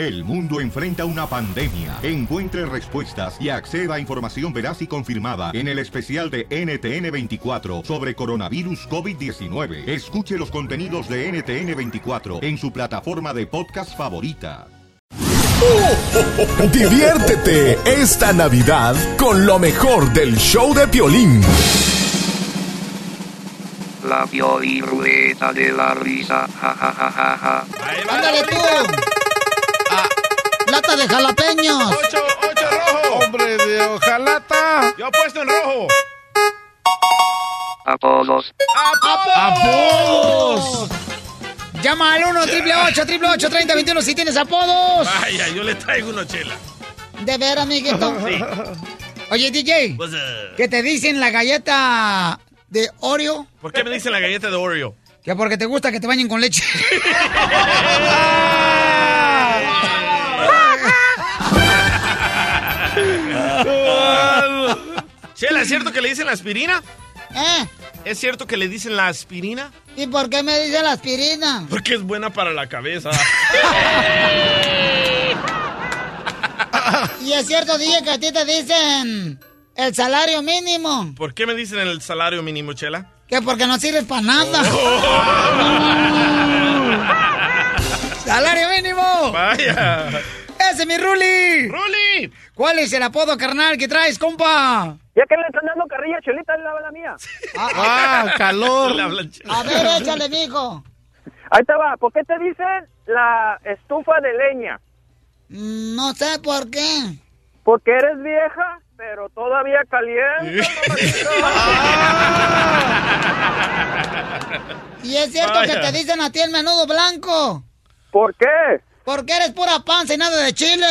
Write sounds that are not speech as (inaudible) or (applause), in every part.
El mundo enfrenta una pandemia. Encuentre respuestas y acceda a información veraz y confirmada en el especial de NTN24 sobre coronavirus COVID-19. Escuche los contenidos de NTN24 en su plataforma de podcast favorita. Diviértete esta Navidad con lo mejor del show de Piolín. La Pioli Rueda de la Risa. Ja, ja, ja, ja, ja. ¡Ándale tú! ¡Lata de jalapeños! ¡Ocho, ocho rojo! ¡Hombre de hojalata! Yo apuesto en rojo. Apodos. ¡Apodos! Llama al 1 triple 8 triple 8 30 21 si tienes apodos. Vaya, yo le traigo una chela. De veras, amiguito. (laughs) Sí. Oye, DJ, What's up? ¿qué te dicen la galleta de Oreo? ¿Por qué me dicen la galleta de Oreo? Que porque te gusta que te bañen con leche. (laughs) (laughs) Chela, ¿es cierto que le dicen la aspirina? ¿Eh? ¿Es cierto que le dicen la aspirina? ¿Y por qué me dice la aspirina? Porque es buena para la cabeza. (laughs) Y es cierto, DJ, que a ti te dicen el salario mínimo. ¿Por qué me dicen el salario mínimo, Chela? Que porque no sirves para nada. (laughs) ¡Salario mínimo! Vaya. ¡Ese es mi Ruli! ¡Ruli! ¿Cuál es el apodo carnal que traes, compa? Ya que le están dando carrilla, Chelita, le lava la mía. ¡Ah, (laughs) calor! Le hablan chela. A ver, échale, mijo. Ahí te va. ¿Por qué te dicen la estufa de leña? Mm, No sé por qué. Porque eres vieja, pero todavía caliente. (laughs) Y es cierto que te dicen a ti el menudo blanco. ¿Por qué? Porque eres pura panza y nada de chile.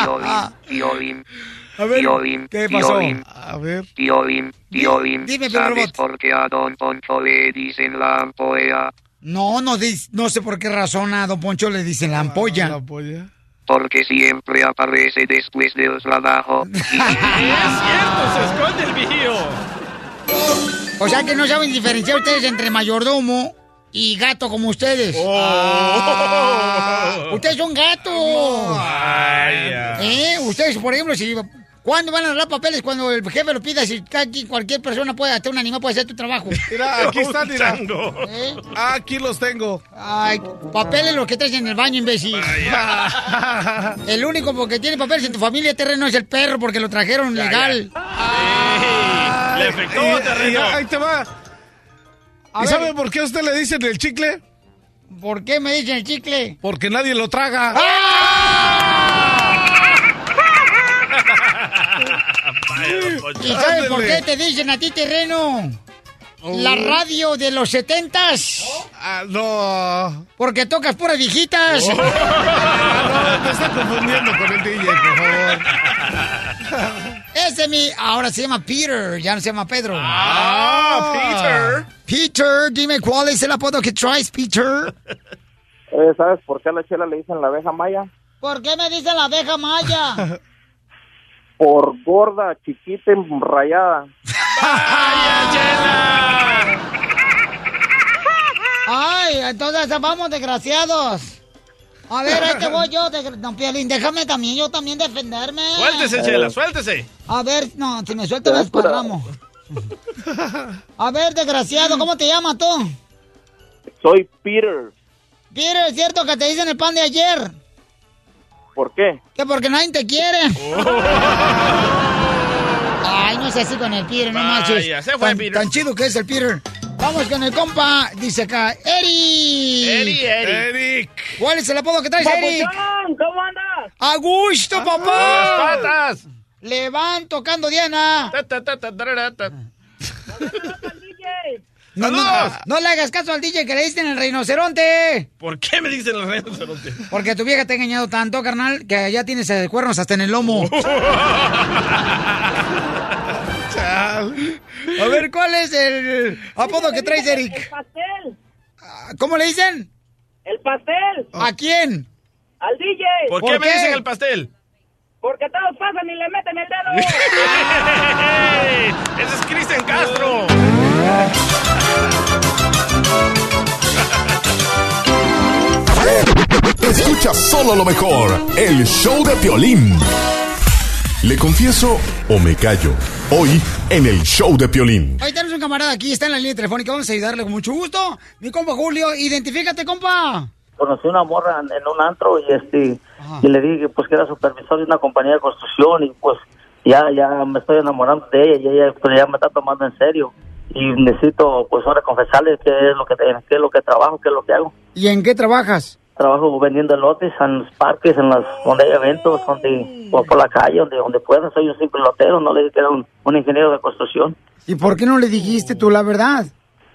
Piolín, Piolín, A ver, Piolín, ¿qué pasó? A ver. Piolín, Piolín. Dime, Pedro ¿Sabes Robot. por qué a Don Poncho le dicen la ampolla? No, no, no sé por qué razón a Don Poncho le dicen la ampolla. La polla. Porque siempre aparece después del trabajo. (laughs) Es cierto, se esconde el vigío. O sea que no saben diferenciar ustedes entre mayordomo y gato como ustedes. Oh. Ustedes son gatos. ¿Eh? Ustedes, por ejemplo, si... ¿Cuándo van a arreglar papeles? Cuando el jefe lo pida, si aquí cualquier persona puede, hasta un animal puede hacer tu trabajo. Mira, aquí están, mira. Chango. ¿Eh? Aquí los tengo. Ay, papeles los que traes en el baño, imbécil. (laughs) El único porque tiene papeles en tu familia terreno es el perro porque lo trajeron legal. Le afectó, terreno. ahí te va. A ¿Y ver, sabe por qué a usted le dicen el chicle? ¿Por qué me dicen el chicle? Porque nadie lo traga. Poncho. ¿Y sabes por qué te dicen a ti terreno? La radio de los setentas. Ah, no. Porque tocas puras viejitas. Ah, (laughs) no, te está confundiendo con el DJ, por favor. Ese es mi. Ahora se llama Peter, ya no se llama Pedro. Ah, Peter. Peter, dime cuál es el apodo que traes, Peter. Eh, ¿Sabes por qué a la chela le dicen la abeja maya? ¿Por qué me dicen la abeja maya? (laughs) Por gorda, chiquita y rayada. Ay, entonces vamos, desgraciados. A ver, ahí te voy (laughs) yo, de... Don Piolín, déjame también, yo también defenderme. Suéltese, Chela, suéltese. A ver, no, si me suelto me desparramo. (laughs) A ver, desgraciado, ¿cómo te llamas tú? Soy Peter. Peter, ¿es cierto que te dicen el pan de ayer? ¿Por qué? Que porque nadie te quiere. (laughs) Ay, no sé así con el Peter, no Vaya, manches. se fue, tan, Peter. tan chido que es el Peter. Vamos con el compa, dice acá, Eri. Eri, Eri. Eric. ¿Cuál es el apodo que traes, Eric? ¿Cómo andas? ¡A gusto, Las papá! patas. Le van tocando Diana. No, no, no le hagas caso al DJ que le dicen el rinoceronte. ¿Por qué me dicen el rinoceronte? Porque tu vieja te ha engañado tanto, carnal, que ya tienes cuernos hasta en el lomo. (laughs) Chal. A ver, ¿cuál es el apodo que traes, El Eric? pastel. ¿Cómo le dicen? El pastel. ¿A quién? Al DJ. ¿Por, ¿Por qué, me dicen el pastel? Porque todos pasan y le meten el dedo. (laughs) ¡Ese es Cristian Castro! Escucha solo lo mejor, el show de Piolín. Le confieso o me callo. Hoy en el show de Piolín. Ahí tenemos un camarada aquí, está en la línea telefónica, vamos a ayudarle con mucho gusto. Mi compa Julio, identifícate, compa. conocí una morra en, en un antro y este y le dije pues que era supervisor de una compañía de construcción y pues ya ya me estoy enamorando de ella y ella pues ya me está tomando en serio y necesito pues ahora confesarle qué es lo que qué es lo que trabajo qué es lo que hago ¿Y en qué trabajas? Trabajo vendiendo elotes en los parques en las donde hay eventos donde por, por la calle donde donde pueda soy un simple lotero no le dije que era un, un ingeniero de construcción ¿Y por qué no le dijiste tú la verdad?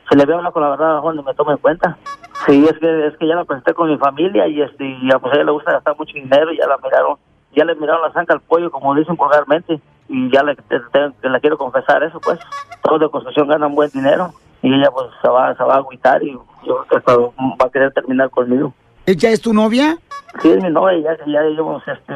se le ve hablar con la verdad donde me tome en cuenta. Sí, es que es que ya la presenté con mi familia y este y a, pues a ella le gusta gastar mucho dinero y ya la miraron, ya le miraron la zanja al pollo como dicen vulgarmente y ya le, te- te- que le quiero confesar eso pues. Todos de construcción ganan buen dinero y ella pues se va, se va a agüitar y yo creo que hasta va a querer terminar conmigo. ¿Ella es tu novia? Sí, es mi novia, ya, ya llevamos este,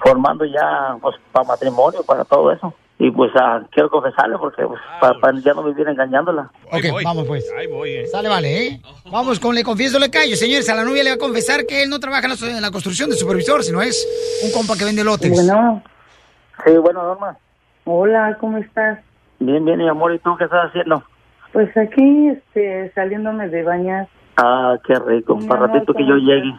formando ya pues para matrimonio, para todo eso. Y pues ah, quiero confesarle porque pues, para, para ya no vivir engañándola. Ok, vamos pues. Ahí voy, eh. Sale, vale, ¿eh? (laughs) Vamos con le confieso, le callo. Señores, a la novia le va a confesar que él no trabaja en la, en la construcción de supervisor, sino es un compa que vende lotes. Bueno, Sí, bueno, Norma. hola, ¿cómo estás? Bien, bien, mi amor, ¿y tú qué estás haciendo? Pues aquí, este, saliéndome de bañar. Ah, qué rico, para ratito que ¿cómo yo llegue.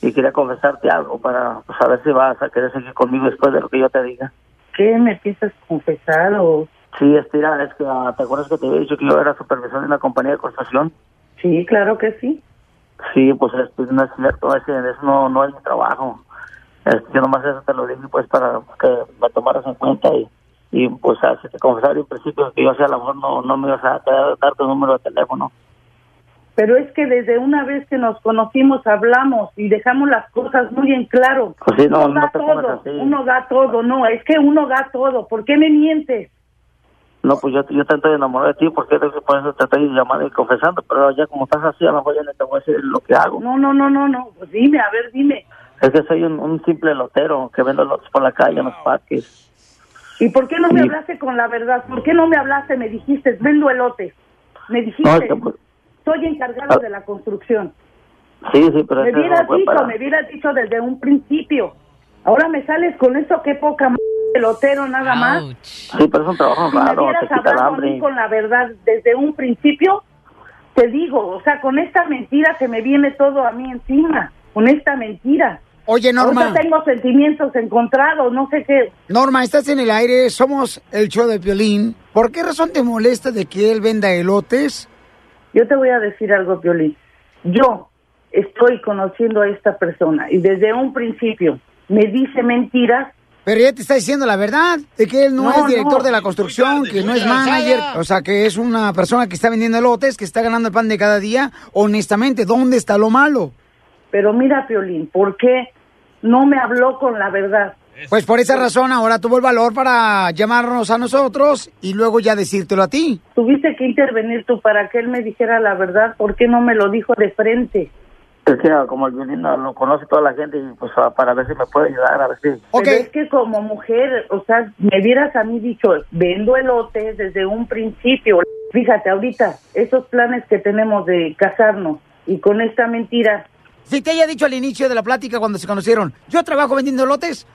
Y quería confesarte algo para pues, a ver si vas a querer seguir conmigo después de lo que yo te diga. ¿Qué me piensas confesar o...? Sí, estira, es que ah, te acuerdas que te había dicho que yo era supervisor de una compañía de construcción. Sí, claro que sí. Sí, pues este, no es cierto, ese, eso no, no es mi trabajo. Este, yo nomás eso te lo dije pues para que me tomaras en cuenta y, y pues así te confesar en principio que yo sea a lo mejor no, no me ibas a dar, dar tu número de teléfono. Pero es que desde una vez que nos conocimos hablamos y dejamos las cosas muy en claro. Pues sí, no, uno no da todo, así. uno da todo, no, es que uno da todo. ¿Por qué me mientes? No, pues yo, yo te estoy enamorado de ti porque por eso te estoy llamando y confesando, pero ya como estás así, a lo mejor ya no te voy a decir lo que hago. No, no, no, no, no. Pues dime, a ver, dime. Es que soy un, un simple lotero que vendo lotes por la calle en los parques. ¿Y por qué no me hablaste con la verdad? ¿Por qué no me hablaste? Me dijiste, vendo elotes. Me dijiste, No, es que, pues, soy encargado de la construcción. sí, sí, pero Me no hubieras dicho, para... me hubieras dicho desde un principio. Ahora me sales con esto, qué poca m pelotero nada más. Sí, pero es un trabajo Si me raro, te hubieras hablado a mí con la verdad desde un principio, te digo, o sea, con esta mentira se me viene todo a mí encima, con esta mentira. Oye, Norma. Ahorita tengo sentimientos encontrados, no sé qué. Norma, estás en el aire, somos el show de Piolín. ¿Por qué razón te molesta de que él venda elotes? Yo te voy a decir algo, Piolín. Yo estoy conociendo a esta persona y desde un principio me dice mentiras. Pero ya te está diciendo la verdad, de que él no, No, es director no. de la construcción, que no es manager, o sea, que es una persona que está vendiendo elotes, que está ganando el pan de cada día. Honestamente, ¿dónde está lo malo? Pero mira, Piolín, ¿por qué no me habló con la verdad? Pues por esa razón ahora tuvo el valor para llamarnos a nosotros y luego ya decírtelo a ti. Tuviste que intervenir tú para que él me dijera la verdad. ¿Por qué no me lo dijo de frente? Es que como el violín no lo conoce toda la gente y pues a- para ver si me puede ayudar, a ver si... Pero es que como mujer, o sea, me hubieras a mí dicho, vendo elotes desde un principio. Fíjate, ahorita, esos planes que tenemos de casarnos y con esta mentira, Si te haya dicho al inicio de la plática cuando se conocieron, yo trabajo vendiendo elotes,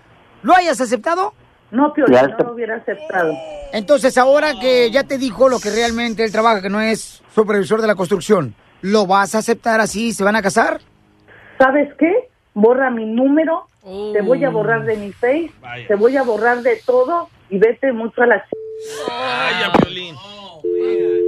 ¿lo hayas aceptado? no, Piolín, Ya no lo hubiera aceptado. Entonces, ahora que ya te dijo lo que realmente él trabaja, que no es supervisor de la construcción, ¿lo vas a aceptar así? ¿Se van a casar? ¿Sabes qué? Borra mi número, te voy a borrar de mi face, te voy a borrar de todo y vete mucho a la... ch- Vaya, Piolín.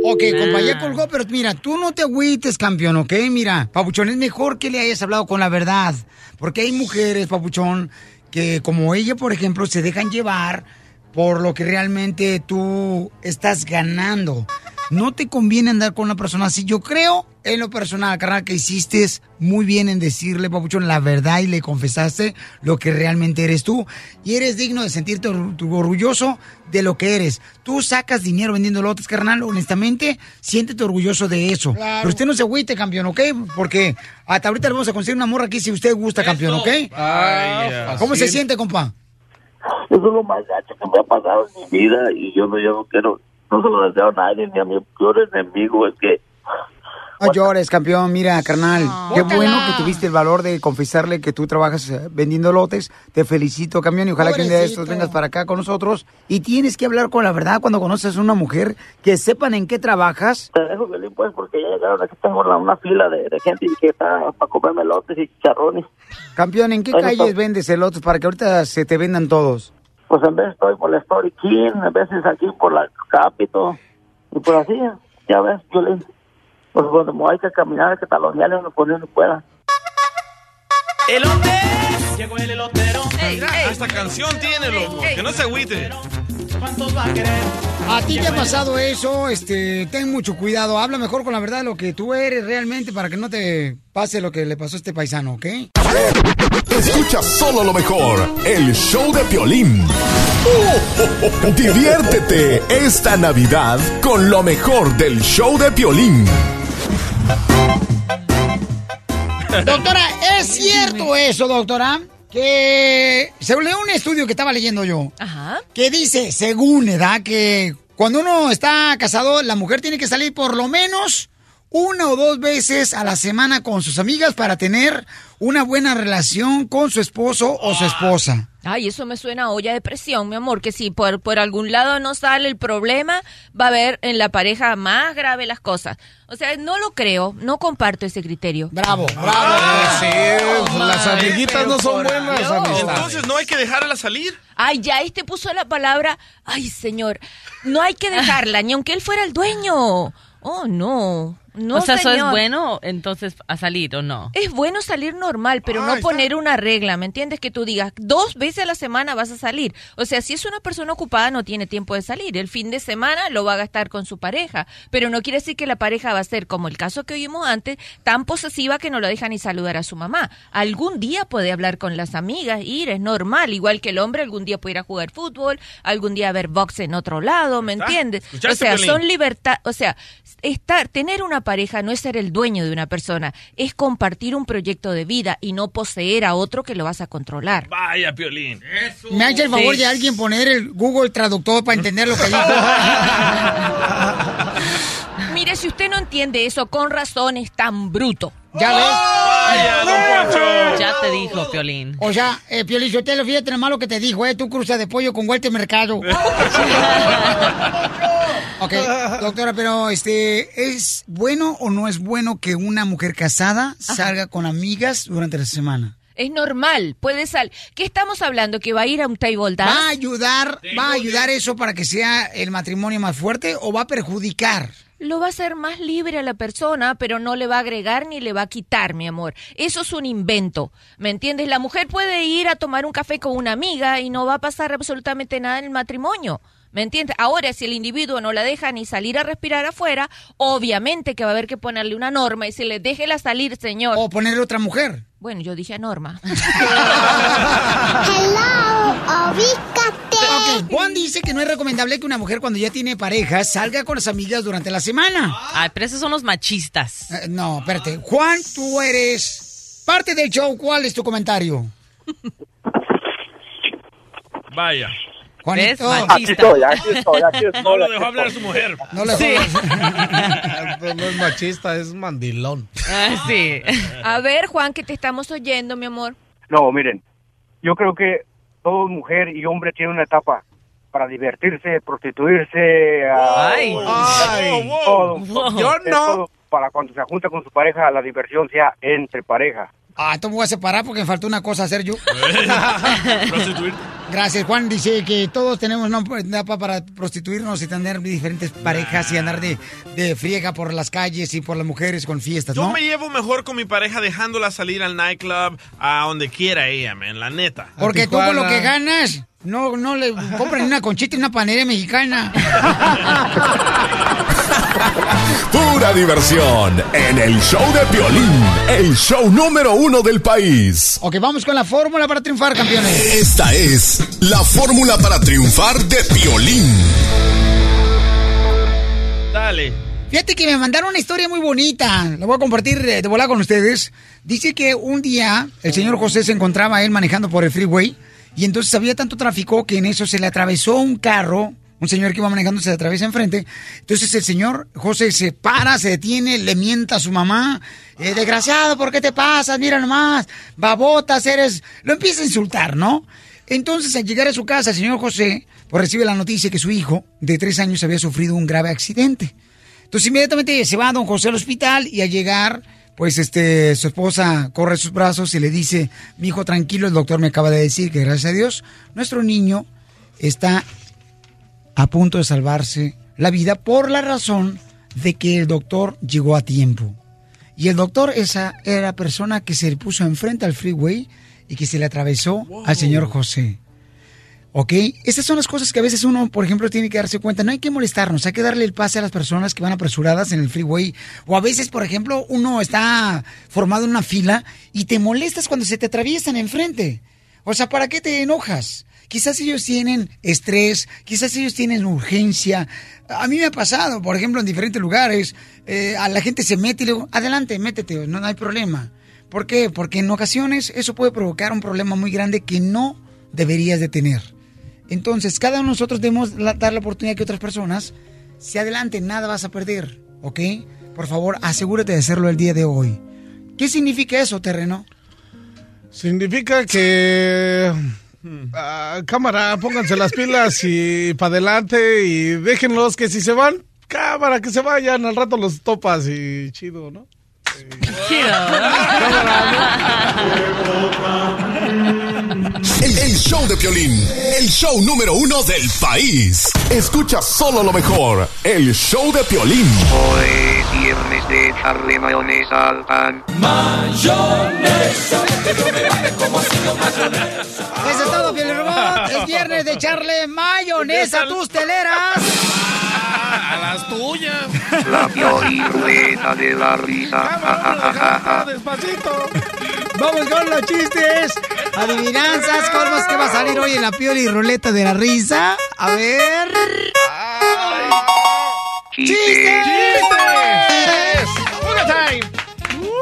Ok, compa, ya colgó, pero mira, tú no te agüites, campeón, ¿ok? Mira, Papuchón, es mejor que le hayas hablado con la verdad. Porque hay mujeres, Papuchón, que como ella, por ejemplo, se dejan llevar por lo que realmente tú estás ganando. No te conviene andar con una persona así. Yo creo, en lo personal, carnal, que hiciste muy bien en decirle, Papuchón, la verdad y le confesaste lo que realmente eres tú. Y eres digno de sentirte or- tu- orgulloso de lo que eres. Tú sacas dinero vendiendo lotes, carnal, honestamente, siéntete orgulloso de eso. Pero usted no se agüite, campeón, ¿ok? Porque hasta ahorita le vamos a conseguir una morra aquí si usted gusta, campeón, ¿ok? Vaya. ¿Cómo se siente, compa? Eso es lo más gacho que me ha pasado en mi vida y yo no, yo no quiero, no se lo deseo a nadie ni a mi peor enemigo, es que No llores, campeón. Mira, carnal, qué Bótala. bueno que tuviste el valor de confesarle que tú trabajas eh, vendiendo lotes. Te felicito, campeón, y ojalá que un día de estos vengas para acá con nosotros. Y tienes que hablar con la verdad cuando conoces a una mujer, que sepan en qué trabajas. Te dejo, Violín, pues, porque ya llegaron. Aquí tengo una, una fila de, de gente que está para comerme lotes y chicharrones. Campeón, ¿en qué calles vendes elotes para que ahorita se te vendan todos? Pues en vez estoy por la Story King, en veces aquí por la Capito. Y por así, ya ves, Violín. Pues cuando hay que caminar, hay que talonearle uno por donde pueda. ¡Elote! Llegó el elotero. Mira, hasta canción tiene, loco. Que no se agüite. ¿Cuántos va a querer? ¿A ti te ha pasado eso? Este, ten mucho cuidado. Habla mejor con la verdad de lo que tú eres realmente para que no te pase lo que le pasó a este paisano, ¿ok? Escucha solo lo mejor, el show de Piolín. Diviértete esta Navidad con lo mejor del show de Piolín. Doctora, ¿es cierto eso, doctora? Que se leo un estudio que estaba leyendo yo. Que dice, según edad, que cuando uno está casado, la mujer tiene que salir por lo menos una o dos veces a la semana con sus amigas para tener una buena relación con su esposo o su esposa. Ay, eso me suena a olla de presión, mi amor, que si por, por algún lado no sale el problema, va a haber en la pareja más grave las cosas. O sea, no lo creo, no comparto ese criterio. Bravo, Ah, sí, las amiguitas no son buenas. Entonces, ¿no hay que dejarla salir? Ay, ya este puso la palabra. Ay, señor, no hay que dejarla, ni aunque él fuera el dueño. Oh, no. No, o sea, ¿eso es bueno entonces a salir o no? Es bueno salir normal, pero Ah, no está. poner una regla, ¿me entiendes? Que tú digas, dos veces a la semana vas a salir. O sea, si es una persona ocupada, no tiene tiempo de salir. El fin de semana lo va a gastar con su pareja, pero no quiere decir que la pareja va a ser, como el caso que oímos antes, tan posesiva que no lo deja ni saludar a su mamá. Algún día puede hablar con las amigas, ir, es normal. Igual que el hombre, algún día puede ir a jugar fútbol, algún día ver box en otro lado, ¿me entiendes? O ¿Escuchaste, sea, son libertad, o sea, estar, tener una pareja no es ser el dueño de una persona, es compartir un proyecto de vida y no poseer a otro que lo vas a controlar. Vaya, Piolín. ¿Me hace el favor Sí. de alguien poner el Google Traductor para entender lo que dijo? (laughs) Mire, si usted no entiende eso, con razón es tan bruto. ¿Ya ves? Vaya, don Poncho. Ya te dijo, Piolín. O sea, eh, Piolín Sotelo, fíjate lo malo que te dijo, ¿eh? Tú cruza de pollo con Walter Mercado. (laughs) ok, doctora, pero este, ¿es bueno o no es bueno que una mujer casada salga con amigas durante la semana? Es normal, puede salir. ¿Qué estamos hablando? ¿Que va a ir a un table dance? ¿Va a ayudar, va a ayudar eso para que sea el matrimonio más fuerte o va a perjudicar? Lo va a hacer más libre a la persona, pero no le va a agregar ni le va a quitar, mi amor. Eso es un invento. ¿Me entiendes? La mujer puede ir a tomar un café con una amiga y no va a pasar absolutamente nada en el matrimonio. ¿Me entiendes? Ahora, si el individuo no la deja ni salir a respirar afuera, obviamente que va a haber que ponerle una norma y se le déjela salir, señor. O ponerle otra mujer. Bueno, yo dije norma. (laughs) Ok, Juan dice que no es recomendable que una mujer cuando ya tiene pareja salga con las amigas durante la semana. Ay, pero esos son los machistas. Eh, no, espérate. Juan, tú eres parte del show. ¿Cuál es tu comentario? Vaya. Juanito. Aquí estoy, aquí estoy, aquí estoy. No lo dejó hablar a su mujer. No le Sí. Pero (laughs) no es machista, es mandilón. Ah, sí. A ver, Juan, que te estamos oyendo, mi amor. No, miren, yo creo que todo mujer y hombre tiene una etapa para divertirse, prostituirse, a- Ay. Ay. todo. Yo Es no. todo para cuando se junta con su pareja, la diversión sea entre pareja. Ah, me voy a separar porque me faltó una cosa hacer yo. (laughs) Prostituirte. Gracias, Juan. Dice que todos tenemos una etapa para prostituirnos y tener diferentes parejas y andar de, de friega por las calles y por las mujeres con fiestas, Yo ¿no? me llevo mejor con mi pareja dejándola salir al nightclub, a donde quiera ella, man, la neta. Porque tú con lo que ganas, no, no le compran ni una conchita y una panera mexicana. (laughs) Pura diversión en el show de Piolín, el show número uno del país. ok, vamos con la fórmula para triunfar, campeones. Esta es la fórmula para triunfar de Piolín. Dale. Fíjate que me mandaron una historia muy bonita. La voy a compartir de, de volada con ustedes. Dice que un día el señor José se encontraba él manejando por el freeway y entonces había tanto tráfico que en eso se le atravesó un carro, un señor que iba manejando se atraviesa enfrente. Entonces el señor José se para, se detiene, le mienta a su mamá. Eh, desgraciado, ¿por qué te pasas? Mira nomás, babotas eres. Lo empieza a insultar, ¿no? Entonces, al llegar a su casa, el señor José pues, recibe la noticia que su hijo de tres años había sufrido un grave accidente. Entonces, inmediatamente se va a don José al hospital y al llegar, pues este, su esposa corre sus brazos y le dice, mi hijo, tranquilo, el doctor me acaba de decir que gracias a Dios, nuestro niño está a punto de salvarse la vida por la razón de que el doctor llegó a tiempo. Y el doctor esa era la persona que se le puso enfrente al freeway y que se le atravesó al señor José. ¿Ok? Estas son las cosas que a veces uno, por ejemplo, tiene que darse cuenta. No hay que molestarnos, hay que darle el pase a las personas que van apresuradas en el freeway. O a veces, por ejemplo, uno está formado en una fila y te molestas cuando se te atraviesan enfrente. O sea, ¿para qué te enojas? Quizás ellos tienen estrés, quizás ellos tienen urgencia. A mí me ha pasado, por ejemplo, en diferentes lugares, eh, a la gente se mete y le digo, adelante, métete, no, no hay problema. ¿Por qué? Porque en ocasiones eso puede provocar un problema muy grande que no deberías de tener. Entonces, cada uno de nosotros debemos la- dar la oportunidad que otras personas se adelanten, nada vas a perder, ¿ok? Por favor, asegúrate de hacerlo el día de hoy. ¿Qué significa eso, terreno? Significa que... ah, cámara, pónganse las pilas y para adelante y déjenlos que si se van, cámara, que se vayan, al rato los topas y chido, ¿no? (laughs) El, el show de Piolín, el show número uno del país. Escucha solo lo mejor, el show de Piolín. Hoy es viernes de echarle mayonesa al pan. Eso es todo, Piel Robot. Es viernes de echarle mayonesa a tus teleras. (laughs) A las tuyas. La Pioli Rueda de la risa. Despacito. Vamos con los chistes. Adivinanzas, colmos que va a salir hoy en la pioli ruleta de la risa. A ver. ¡Chistes!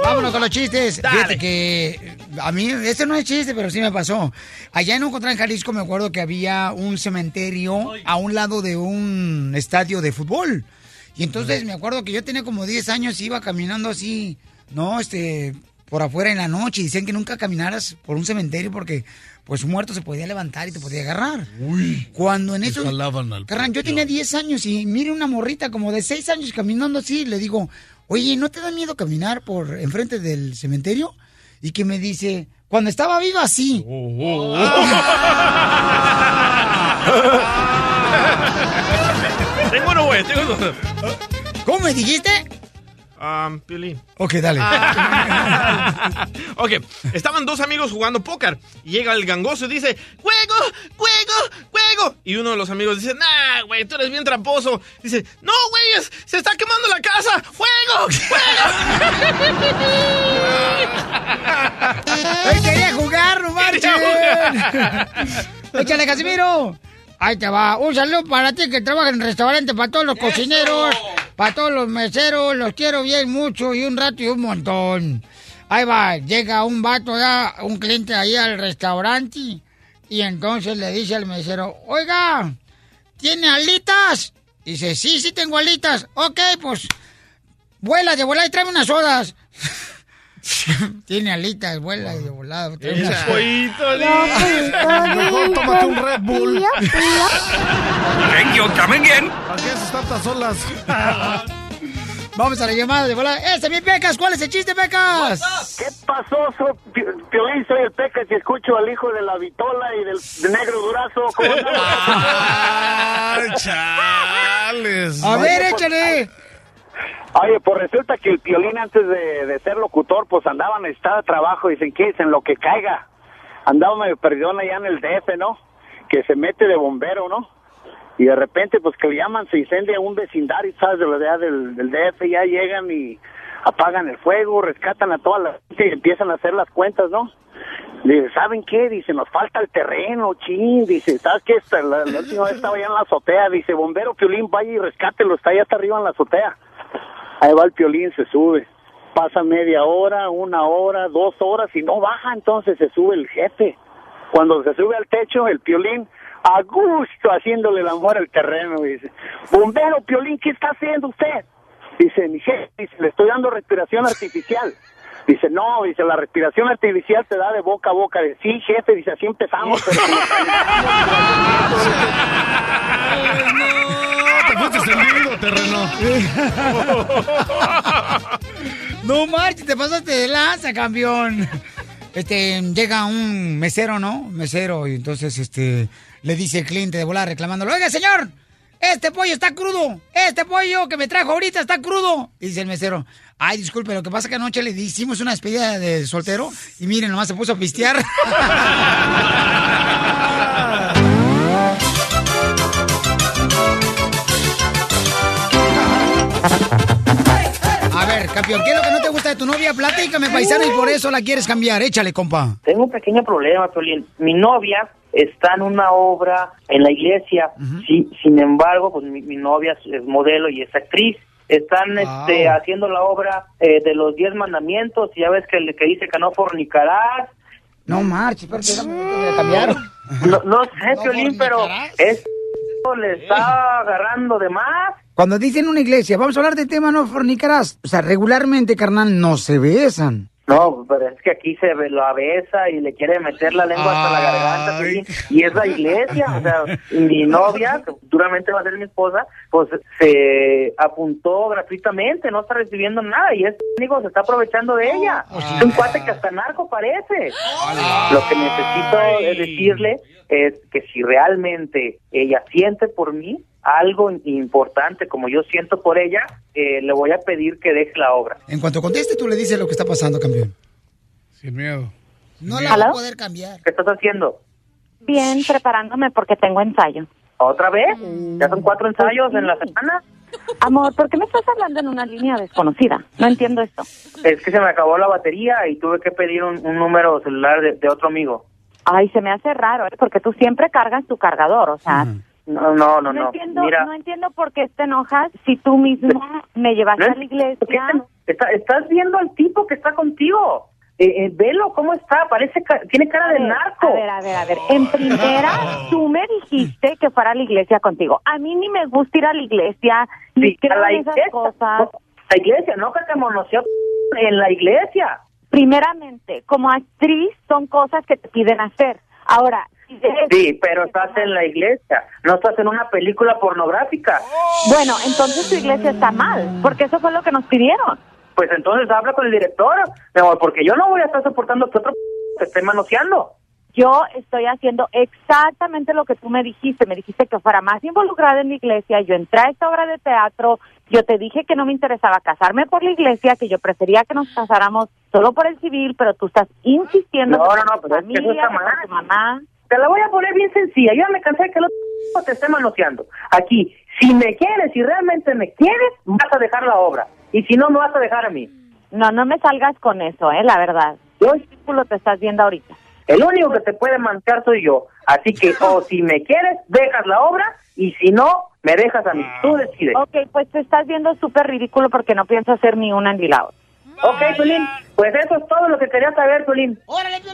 Vámonos con los chistes. Fíjate que a mí, este no es chiste, pero sí me pasó. Allá en Ocotlán, Jalisco, me acuerdo que había un cementerio a un lado de un estadio de fútbol. Y entonces me acuerdo que yo tenía como 10 años y iba caminando así, no, este, por afuera en la noche. Y decían que nunca caminaras por un cementerio porque, pues, un muerto se podía levantar y te podía agarrar. Uy. Cuando en eso... al Carnal, yo tenía 10 años y mire una morrita como de 6 años caminando así. Le digo, oye, ¿no te da miedo caminar por enfrente del cementerio? Y que me dice, cuando estaba viva, sí. (laughs) Tengo uno, güey, tengo uno. ¿Cómo me dijiste? Um, Piolín. Ok, dale. Ah. (laughs) ok, estaban dos amigos jugando póker y llega el gangoso y dice, ¡Juego! ¡Juego! ¡Juego! Y uno de los amigos dice, ¡Nah, güey, tú eres bien tramposo! Dice, ¡No, güeyes! ¡Se está quemando la casa! ¡Fuego! (laughs) ¡Él quería jugar, no! ¡Échale, Casimiro! Ahí te va. Un saludo para ti que trabaja en restaurante, para todos los cocineros, para todos los meseros. Los quiero bien mucho y un rato y un montón. Ahí va. Llega un vato, ya, un cliente ahí al restaurante y entonces le dice al mesero, oiga, ¿tiene alitas? Dice, sí, sí tengo alitas. Ok, pues, vuela de volada y tráeme unas sodas. (laughs) Tiene alitas, vuela de volada. tráeme unas sodas. Mejor tómate un Red Bull. Thank you, come again. ¿Para qué haces tantas olas? (laughs) Vamos a la llamada de volada. ¡Ese mi Pecas! ¿Cuál es el chiste, Pecas? ¿Qué pasó? Pi- Piolín, soy el Pecas y escucho al hijo de la Vitola y del de Negro Durazo. ¿Cómo? Ay, (laughs) chales. A ver, échale. Oye, pues resulta que el Piolín antes de, ser locutor, pues andaba necesitado de trabajo. Dicen, ¿qué? Dicen, lo que caiga. Andaba medio perdido allá en el DF, ¿no? Que se mete de bombero, ¿no? Y de repente, pues que le llaman, se incendia un vecindario, ¿sabes? De la del, del DF, ya llegan y apagan el fuego, rescatan a toda la gente y empiezan a hacer las cuentas, ¿no? Dice, ¿saben qué? Dice, nos falta el terreno, chin. Dice, ¿sabes qué? La, la última vez estaba allá en la azotea. Dice, bombero Piolín, vaya y rescátelo, está allá hasta arriba en la azotea. Ahí va el Piolín, se sube. Pasa media hora, una hora, dos horas y no baja, entonces se sube el jefe. Cuando se sube al techo, el Piolín, a gusto haciéndole el amor al terreno. Dice, bombero Piolín, ¿qué está haciendo usted? Dice, mi jefe, dice, le estoy dando respiración artificial. Dice, no, dice, la respiración artificial te da de boca a boca. Dice, sí, jefe, dice, así empezamos, pero como (laughs) Te fuiste extendido, terreno. (laughs) No marches, te pasaste de lanza, campeón. Este, llega un mesero, ¿no? Mesero, y entonces, este, le dice el cliente de volar reclamándolo, oiga, señor, este pollo está crudo, este pollo que me trajo ahorita está crudo. Y dice el mesero, ay, disculpe, lo que pasa es que anoche le hicimos una despedida de soltero y miren, nomás se puso a pistear. A ver, campeón, ¿qué es lo que no te gusta de tu novia? Platícame, paisano, y por eso la quieres cambiar. Échale, compa. Tengo un pequeño problema, Piolín. Mi novia está en una obra en la iglesia. Sí, sin embargo, pues mi, mi novia es modelo y es actriz. Están este, haciendo la obra eh, de los diez mandamientos. y Ya ves que, que dice que no fornicarás. No marches, pero te cambiaron. No, no sé, (laughs) Piolín, pero es le está agarrando de más. Cuando dicen una iglesia, vamos a hablar del tema no fornicarás. O sea, regularmente, carnal, no se besan. No, pero es que aquí se ve- la besa y le quiere meter la lengua hasta la garganta, y es la iglesia, o sea, mi novia, que futuramente va a ser mi esposa, pues se apuntó gratuitamente, no está recibiendo nada, y este amigo se está aprovechando de ella. Es un cuate que hasta narco parece. Lo que necesito es decirle es que si realmente ella siente por mí algo importante como yo siento por ella, eh, le voy a pedir que deje la obra. En cuanto conteste, tú le dices lo que está pasando, campeón. Sin miedo. No la va a poder cambiar. ¿Qué estás haciendo? Bien, preparándome porque tengo ensayo. ¿Otra vez? ¿Ya son cuatro ensayos en la semana? Amor, ¿por qué me estás hablando en una línea desconocida? No entiendo esto. Es que se me acabó la batería y tuve que pedir un, un número celular de, de otro amigo. Ay, se me hace raro, ¿eh? porque tú siempre cargas tu cargador, o sea... No, no, no, no. entiendo, Mira, no entiendo por qué te enojas si tú mismo me llevaste a la iglesia. está- estás viendo al tipo que está contigo. Eh, eh, velo, ¿cómo está? Parece, ca- tiene cara de ver, narco. A ver, a ver, a ver. En primera, (laughs) tú me dijiste que fuera a la iglesia contigo. A mí ni me gusta ir a la iglesia, ni creo a la en esas iglesia. cosas. La iglesia, no que te monoció en la iglesia. Primeramente, como actriz, son cosas que te piden hacer. Ahora, Sí, pero estás en la iglesia, no estás en una película pornográfica. Bueno, entonces tu iglesia está mal, porque eso fue lo que nos pidieron. Pues entonces habla con el director, mi amor, porque yo no voy a estar soportando que otro te esté manoseando. Yo estoy haciendo exactamente lo que tú me dijiste. Me dijiste que fuera más involucrada en la iglesia. Yo entré a esta obra de teatro. Yo te dije que no me interesaba casarme por la iglesia, que yo prefería que nos casáramos solo por el civil, pero tú estás insistiendo. No, no, no, pero es que familia, está que por mal. tu mamá. Te la voy a poner bien sencilla. Yo ya me cansé de que el otro (laughs) te esté manoseando. Aquí, si me quieres, si realmente me quieres, vas a dejar la obra. Y si no, me vas a dejar a mí. No, no me salgas con eso, eh, la verdad. ¿Qué ridículo te estás viendo ahorita? El único que te puede manchar soy yo. Así que, (laughs) o si me quieres, dejas la obra. Y si no, me dejas a mí. Tú decides. Ok, pues te estás viendo súper ridículo porque no pienso hacer ni una ni la otra. Ok, Tulín. Pues eso es todo lo que quería saber, Tulín.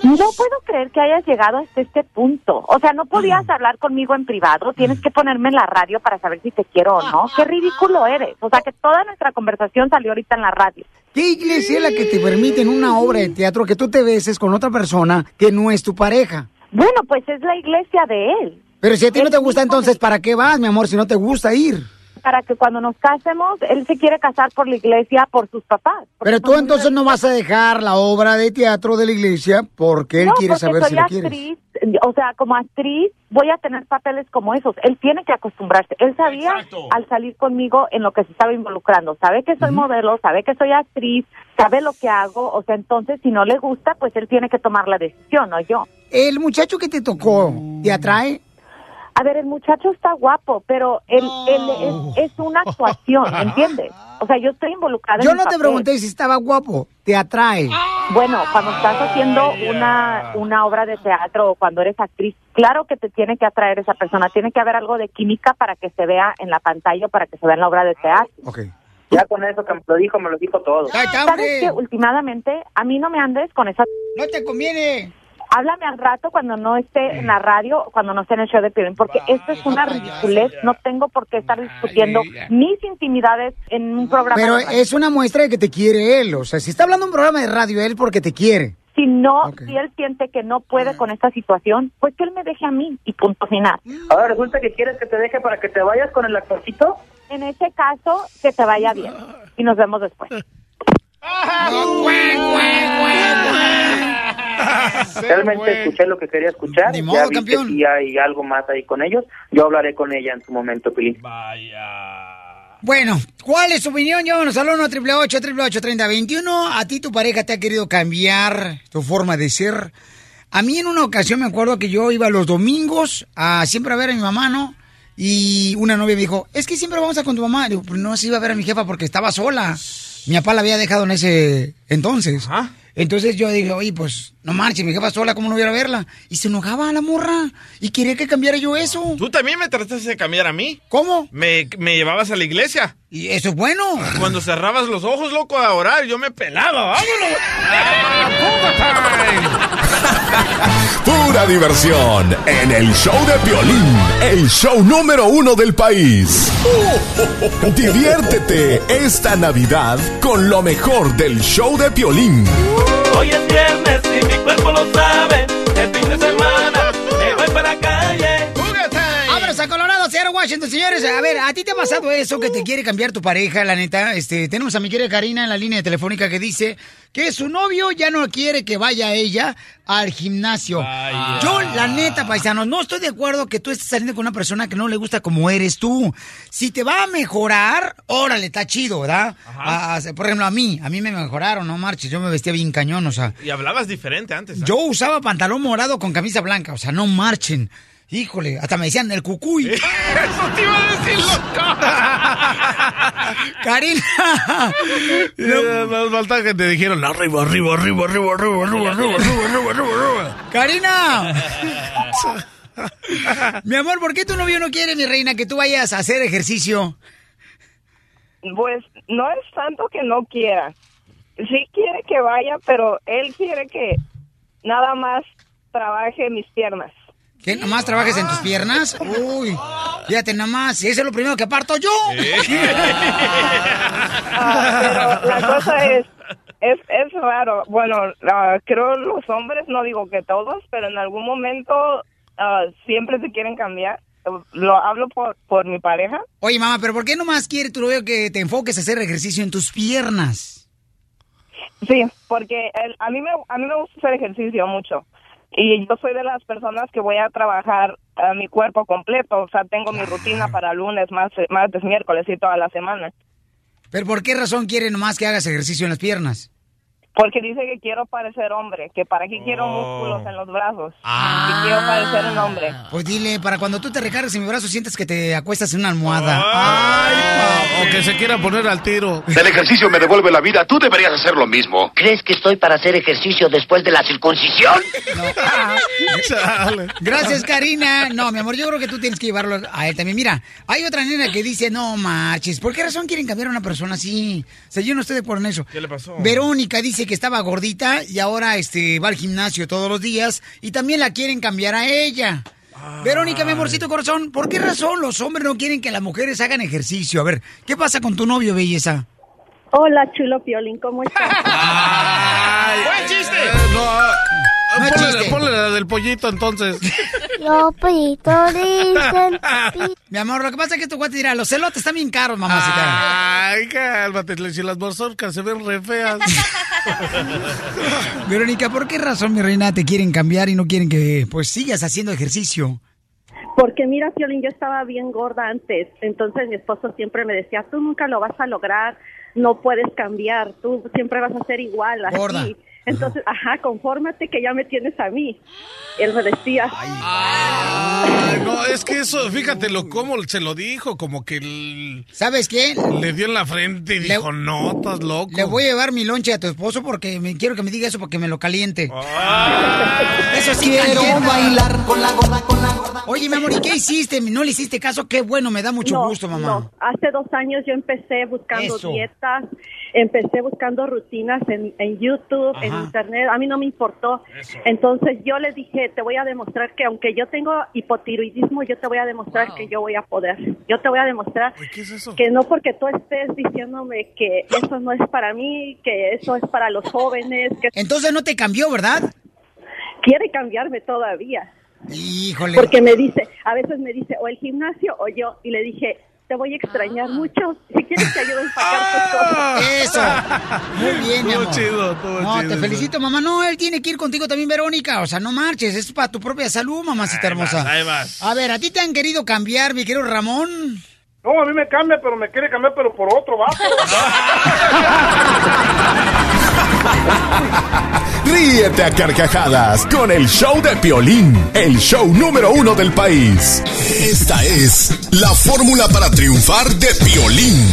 No puedo creer que hayas llegado hasta este punto. O sea, no podías hablar conmigo en privado. Tienes que ponerme en la radio para saber si te quiero o no. Qué ridículo eres. O sea, que toda nuestra conversación salió ahorita en la radio. ¿Qué iglesia es la que te permite en una obra de teatro que tú te beses con otra persona que no es tu pareja? Bueno, pues es la iglesia de él. Pero si a ti no te gusta, entonces, ¿para qué vas, mi amor, si no te gusta ir? Para que cuando nos casemos, él se quiere casar por la iglesia, por sus papás. Pero tú entonces no vas a dejar la obra de teatro de la iglesia porque él no, quiere porque saber soy si lo quieres. actriz, o sea, como actriz voy a tener papeles como esos. Él tiene que acostumbrarse. Él sabía al salir conmigo en lo que se estaba involucrando. Sabe que soy modelo, sabe que soy actriz, sabe lo que hago. O sea, entonces si no le gusta, pues él tiene que tomar la decisión, no yo. ¿El muchacho que te tocó te atrae? A ver, el muchacho está guapo, pero él, él es, es una actuación, (laughs) ¿entiendes? O sea, yo estoy involucrada Yo en no te papel. pregunté si estaba guapo, te atrae. Bueno, cuando estás haciendo una, una obra de teatro o cuando eres actriz, claro que te tiene que atraer esa persona. Tiene que haber algo de química para que se vea en la pantalla o para que se vea en la obra de teatro. Ya con eso que me lo dijo, me lo dijo todo. ¿Sabes que Últimamente, a mí no me andes con esa... No te conviene. Háblame al rato cuando no esté en la radio, cuando no esté en el show de Piolín, porque esto es una ridiculez. No tengo por qué estar discutiendo mis intimidades en un programa. Pero de radio. es una muestra de que te quiere él. O sea, si está hablando un programa de radio él porque te quiere. Si no, si él siente que no puede con esta situación, pues que él me deje a mí y punto final. Ahora resulta que quieres que te deje para que te vayas con el actorcito. En ese caso, que te vaya bien. Y nos vemos después. (laughs) Realmente escuché lo que quería escuchar. Ni modo, ya vi que campeón. sí hay algo más ahí con ellos. Yo hablaré con ella en su momento, Pilín. Bueno, ¿cuál es tu opinión? Llámanos al 1 888 3021 A ti tu pareja te ha querido cambiar tu forma de ser. A mí en una ocasión me acuerdo que yo iba los domingos a siempre a ver a mi mamá, ¿no? Y una novia me dijo, es que siempre vamos a con tu mamá. Digo, pues no se iba a ver a mi jefa porque estaba sola. Mi papá la había dejado en ese entonces. Entonces yo dije, oye, pues no marches, mi jefa sola, ¿cómo no voy a a verla? Y se enojaba la morra y quería que cambiara yo eso. Tú también me trataste de cambiar a mí. ¿Cómo? Me, me llevabas a la iglesia. Y eso es bueno. Cuando cerrabas los ojos, loco, a orar, yo me pelaba. ¡Vámonos! (laughs) (laughs) Pura diversión en el show de Piolín, el show número uno del país. Diviértete esta Navidad con lo mejor del show de Piolín. Hoy es viernes y mi cuerpo lo sabe. El fin de semana Washington, señores. A ver, ¿a ti te ha pasado eso que te quiere cambiar tu pareja, la neta? Este, tenemos a mi querida Karina en la línea telefónica que dice que su novio ya no quiere que vaya ella al gimnasio. Yo, la neta, paisanos, no estoy de acuerdo que tú estés saliendo con una persona que no le gusta como eres tú. Si te va a mejorar, órale, está chido, ¿verdad? A- a- por ejemplo, a mí, a mí me mejoraron, no marches, yo me vestía bien cañón, o sea. Y hablabas diferente antes. ¿eh? Yo usaba pantalón morado con camisa blanca, o sea, no marchen. Híjole, hasta me decían el cucuy. Eso te iba a decir, Karina. Ya, Más falta que te dijeron arriba, arriba, arriba, arriba, arriba, arriba, arriba, arriba, arriba, arriba, arriba. Karina. mi amor, ¿por qué tu novio no quiere, mi reina, que tú vayas a hacer ejercicio? Pues no es tanto que no quiera. Sí quiere que vaya, pero él quiere que nada más trabaje mis piernas. ¿Qué? ¿Nomás trabajes en tus piernas? Uy, fíjate nomás, eso es lo primero que parto yo. (laughs) Ah, pero la cosa es, es, es raro. Bueno, ah, creo los hombres, no digo que todos, pero en algún momento ah, siempre se quieren cambiar. Lo hablo por, por mi pareja. Oye, mamá, pero ¿por qué nomás quiere tu novio que te enfoques a hacer ejercicio en tus piernas? Sí, porque el- a mí me a mí me gusta hacer ejercicio mucho y yo soy de las personas que voy a trabajar a mi cuerpo completo, o sea, tengo mi rutina para lunes, martes, martes, miércoles y toda la semana. ¿Pero por qué razón quiere nomás que hagas ejercicio en las piernas? Porque dice que quiero parecer hombre, que para qué quiero músculos en los brazos, que quiero parecer un hombre. Pues dile, para cuando tú te recargues en mi brazo sientes que te acuestas en una almohada. O que se quiera poner al tiro. El ejercicio me devuelve la vida. Tú deberías hacer lo mismo. ¿Crees que estoy para hacer ejercicio después de la circuncisión? Gracias, Karina. No, mi amor, yo creo que tú tienes que llevarlo a él también. Mira, hay otra nena que dice, no marches, ¿por qué razón quieren cambiar a una persona así? O sea, yo no estoy de acuerdo en eso. ¿Qué le pasó? Verónica dice que estaba gordita y ahora este, va al gimnasio todos los días y también la quieren cambiar a ella. Verónica, mi amorcito corazón, ¿por qué razón los hombres no quieren que las mujeres hagan ejercicio? A ver, ¿qué pasa con tu novio, belleza? Hola, chulo Piolín, ¿cómo estás? (laughs) ¡Buen chiste! No, No es ponle, chiste. ponle la del pollito entonces. (laughs) Los pollitos dicen... Mi amor, lo que pasa es que tu cuate dirá, los celotes están bien caros, mamacita. Ay, cálmate, si las mazorcas se ven re feas. (laughs) Verónica, ¿por qué razón, mi reina, te quieren cambiar y no quieren que pues sigas haciendo ejercicio? Porque mira, Piolín, yo estaba bien gorda antes, entonces mi esposo siempre me decía, tú nunca lo vas a lograr, no puedes cambiar, tú siempre vas a ser igual, así. Entonces, ajá, confórmate que ya me tienes a mí. Él me decía. Ay, no, es que eso, fíjate lo cómo se lo dijo, como que el- ¿Sabes qué? le dio en la frente y dijo, no, estás loco. Le voy a llevar mi lonche a tu esposo porque me quiero que me diga eso porque me lo caliente. Eso sí, Quiero bailar con la gorda, con la gorda. Oye, mi amor, ¿y qué hiciste? ¿No le hiciste caso? Qué bueno, me da mucho No, gusto, mamá. no. Hace dos años yo empecé buscando Eso. dietas empecé buscando rutinas en, en YouTube, en. Internet, a mí no me importó. Entonces yo le dije, te voy a demostrar que aunque yo tengo hipotiroidismo, yo te voy a demostrar que yo voy a poder. Yo te voy a demostrar que no porque tú estés diciéndome que eso no es para mí, que eso es para los jóvenes, que Entonces no te cambió, ¿verdad? quiere cambiarme todavía. Híjole. Porque me dice, a veces me dice, o el gimnasio o yo, y le dije, te voy a extrañar mucho, si quieres te ayudo a empacar tus cosas. Eso. Muy bien, mi amor. chido, estuvo no, chido te eso. felicito, mamá. No, él tiene que ir contigo también, Verónica. O sea, no marches. Es para tu propia salud, mamacita Ahí hermosa. vas, ahí vas. A ver, ¿a ti te han querido cambiar, mi querido Ramón? No, a mí me cambia, pero me quiere cambiar, pero por otro vato. (laughs) (laughs) Ríete a carcajadas con el show de Piolín, el show número uno del país. Esta es la fórmula para triunfar de Piolín.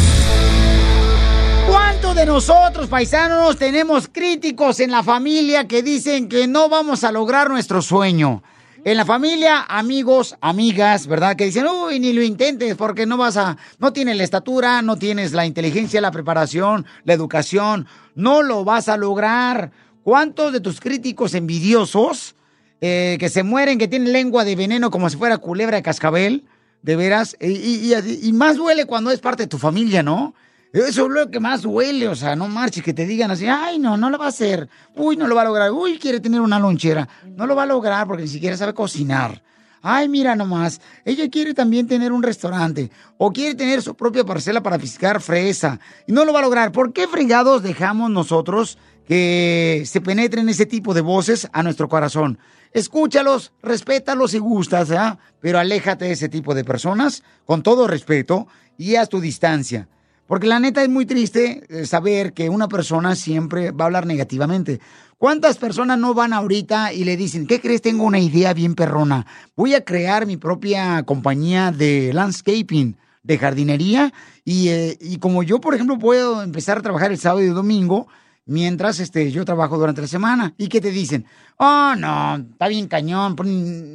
¿Cuántos de nosotros, paisanos, tenemos críticos en la familia que dicen que no vamos a lograr nuestro sueño? En la familia, amigos, amigas, ¿verdad? Que dicen, uy, ni lo intentes porque no vas a, no tienes la estatura, no tienes la inteligencia, la preparación, la educación, no lo vas a lograr. ¿Cuántos de tus críticos envidiosos eh, que se mueren, que tienen lengua de veneno como si fuera culebra de cascabel, de veras? Y, y- y- y más duele cuando es parte de tu familia, ¿no? Eso es lo que más duele, o sea, no marches, que te digan así, ay, no, no lo va a hacer, uy, no lo va a lograr, uy, quiere tener una lonchera, no lo va a lograr porque ni siquiera sabe cocinar. Ay, mira nomás, ella quiere también tener un restaurante o quiere tener su propia parcela para fiscar fresa y no lo va a lograr. ¿Por qué fregados dejamos nosotros que se penetren ese tipo de voces a nuestro corazón? Escúchalos, respétalos y gustas, ¿ah? pero aléjate de ese tipo de personas con todo respeto y a tu distancia. Porque la neta es muy triste eh, saber que una persona siempre va a hablar negativamente. ¿Cuántas personas no van ahorita y le dicen, ¿qué crees? Tengo una idea bien perrona. Voy a crear mi propia compañía de landscaping, de jardinería. Y, eh, y como yo, por ejemplo, puedo empezar a trabajar el sábado y el domingo, mientras este, yo trabajo durante la semana. ¿Y qué te dicen? Oh, no, está bien cañón.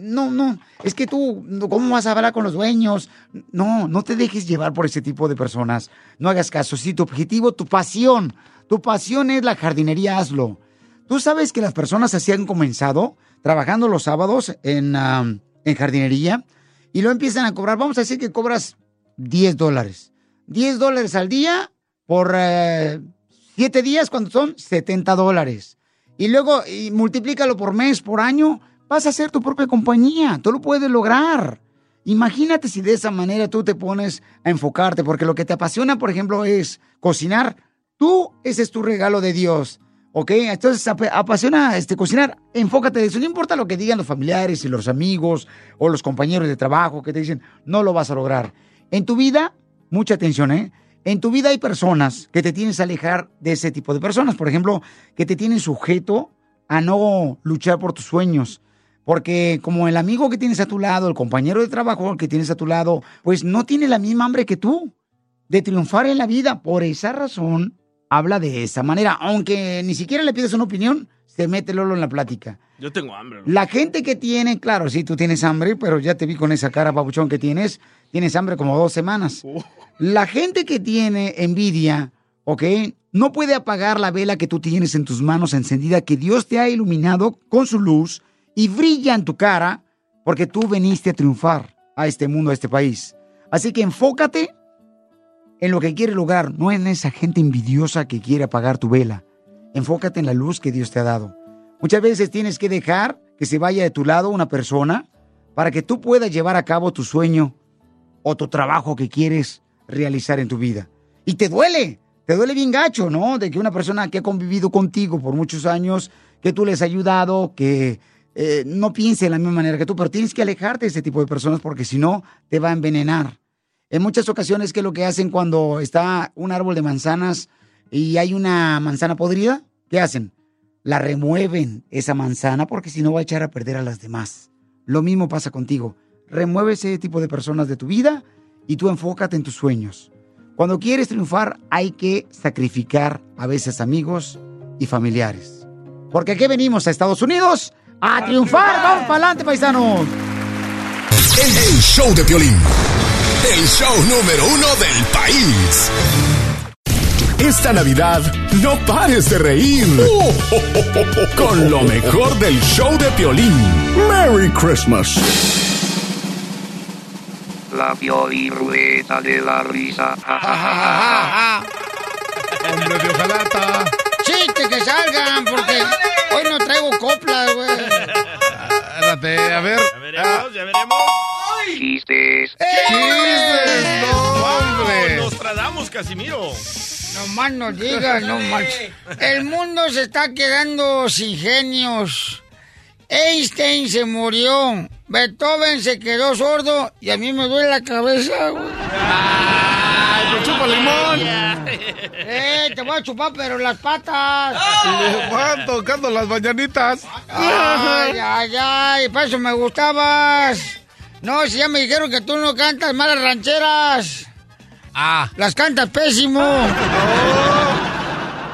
No, no, es que tú, ¿cómo vas a hablar con los dueños? No, no te dejes llevar por ese tipo de personas. No hagas caso. Si tu objetivo, tu pasión, tu pasión es la jardinería, hazlo. Tú sabes que las personas así han comenzado trabajando los sábados en, en jardinería y lo empiezan a cobrar. Vamos a decir que cobras 10 dólares. 10 dólares al día por eh, 7 días cuando son 70 dólares. Y luego y multiplícalo por mes, por año, vas a hacer tu propia compañía. Tú lo puedes lograr. Imagínate si de esa manera tú te pones a enfocarte, porque lo que te apasiona, por ejemplo, es cocinar. Tú, ese es tu regalo de Dios. ¿Ok? Entonces, ap- apasiona este, cocinar. Enfócate de eso. No importa lo que digan los familiares y los amigos o los compañeros de trabajo que te dicen, no lo vas a lograr. En tu vida, mucha atención, ¿eh? En tu vida hay personas que te tienes que alejar de ese tipo de personas. Por ejemplo, que te tienen sujeto a no luchar por tus sueños. Porque como el amigo que tienes a tu lado, el compañero de trabajo que tienes a tu lado, pues no tiene la misma hambre que tú de triunfar en la vida. Por esa razón, habla de esa manera. Aunque ni siquiera le pides una opinión, se mete Lolo en la plática. Yo tengo hambre. La gente que tiene, claro, sí, tú tienes hambre, pero ya te vi con esa cara papuchón que tienes, tienes hambre como dos semanas. La gente que tiene envidia, ¿ok? No puede apagar la vela que tú tienes en tus manos encendida, que Dios te ha iluminado con su luz y brilla en tu cara, porque tú veniste a triunfar a este mundo, a este país. Así que enfócate en lo que quieres lograr, no en esa gente envidiosa que quiere apagar tu vela. Enfócate en la luz que Dios te ha dado. Muchas veces tienes que dejar que se vaya de tu lado una persona para que tú puedas llevar a cabo tu sueño o tu trabajo que quieres realizar en tu vida. Y te duele, te duele bien gacho, ¿no? De que una persona que ha convivido contigo por muchos años, que tú les has ayudado, que eh, no piense de la misma manera que tú, pero tienes que alejarte de ese tipo de personas porque si no, te va a envenenar. En muchas ocasiones, ¿qué es lo que hacen cuando está un árbol de manzanas y hay una manzana podrida? ¿Qué hacen? La remueven esa manzana porque si no va a echar a perder a las demás. Lo mismo pasa contigo. Remueve ese tipo de personas de tu vida y tú enfócate en tus sueños. Cuando quieres triunfar hay que sacrificar a veces amigos y familiares. Porque aquí venimos a Estados Unidos a triunfar. Vamos para adelante, paisanos. El, el show de violín. El show número uno del país. Esta Navidad no pares de reír con lo mejor del show de Piolín. Merry Christmas. La Piolirueta de la risa. Ja, ja, ja, ja, ja. Hombre de ojalata. Chiste que salgan, porque hoy no traigo coplas, güey. Espérate, a ver. Ya veremos, ya veremos. Chistes. ¡Chistes! ¡No, hombre! Nos tradamos, Casimiro. No más no digas, no más. El mundo se está quedando sin genios. Einstein se murió. Beethoven se quedó sordo y a mí me duele la cabeza, güey. ¡Ay, me chupa limón! (laughs) Eh, te voy a chupar, pero las patas. Van tocando las mañanitas. Ay, ay, ay, para eso me gustabas. No, si ya me dijeron que tú no cantas malas rancheras. Ah. Las cantas pésimo.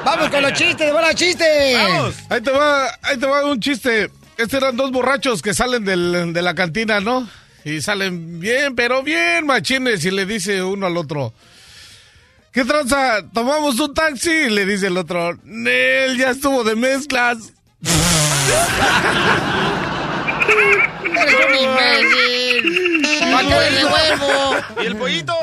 Vamos con los chistes, de buena chiste. Vamos. Ahí te va, ahí te va un chiste. Estos eran dos borrachos que salen del- de la cantina, ¿no? Y salen bien, pero bien machines y le dice uno al otro. ¿Qué tranza? ¿Tomamos un taxi? Y le dice el otro. Nel, ya estuvo de mezclas. (laughs) Eres un imbécil. ¿Para qué le devuelvo? ¿Y el pollito?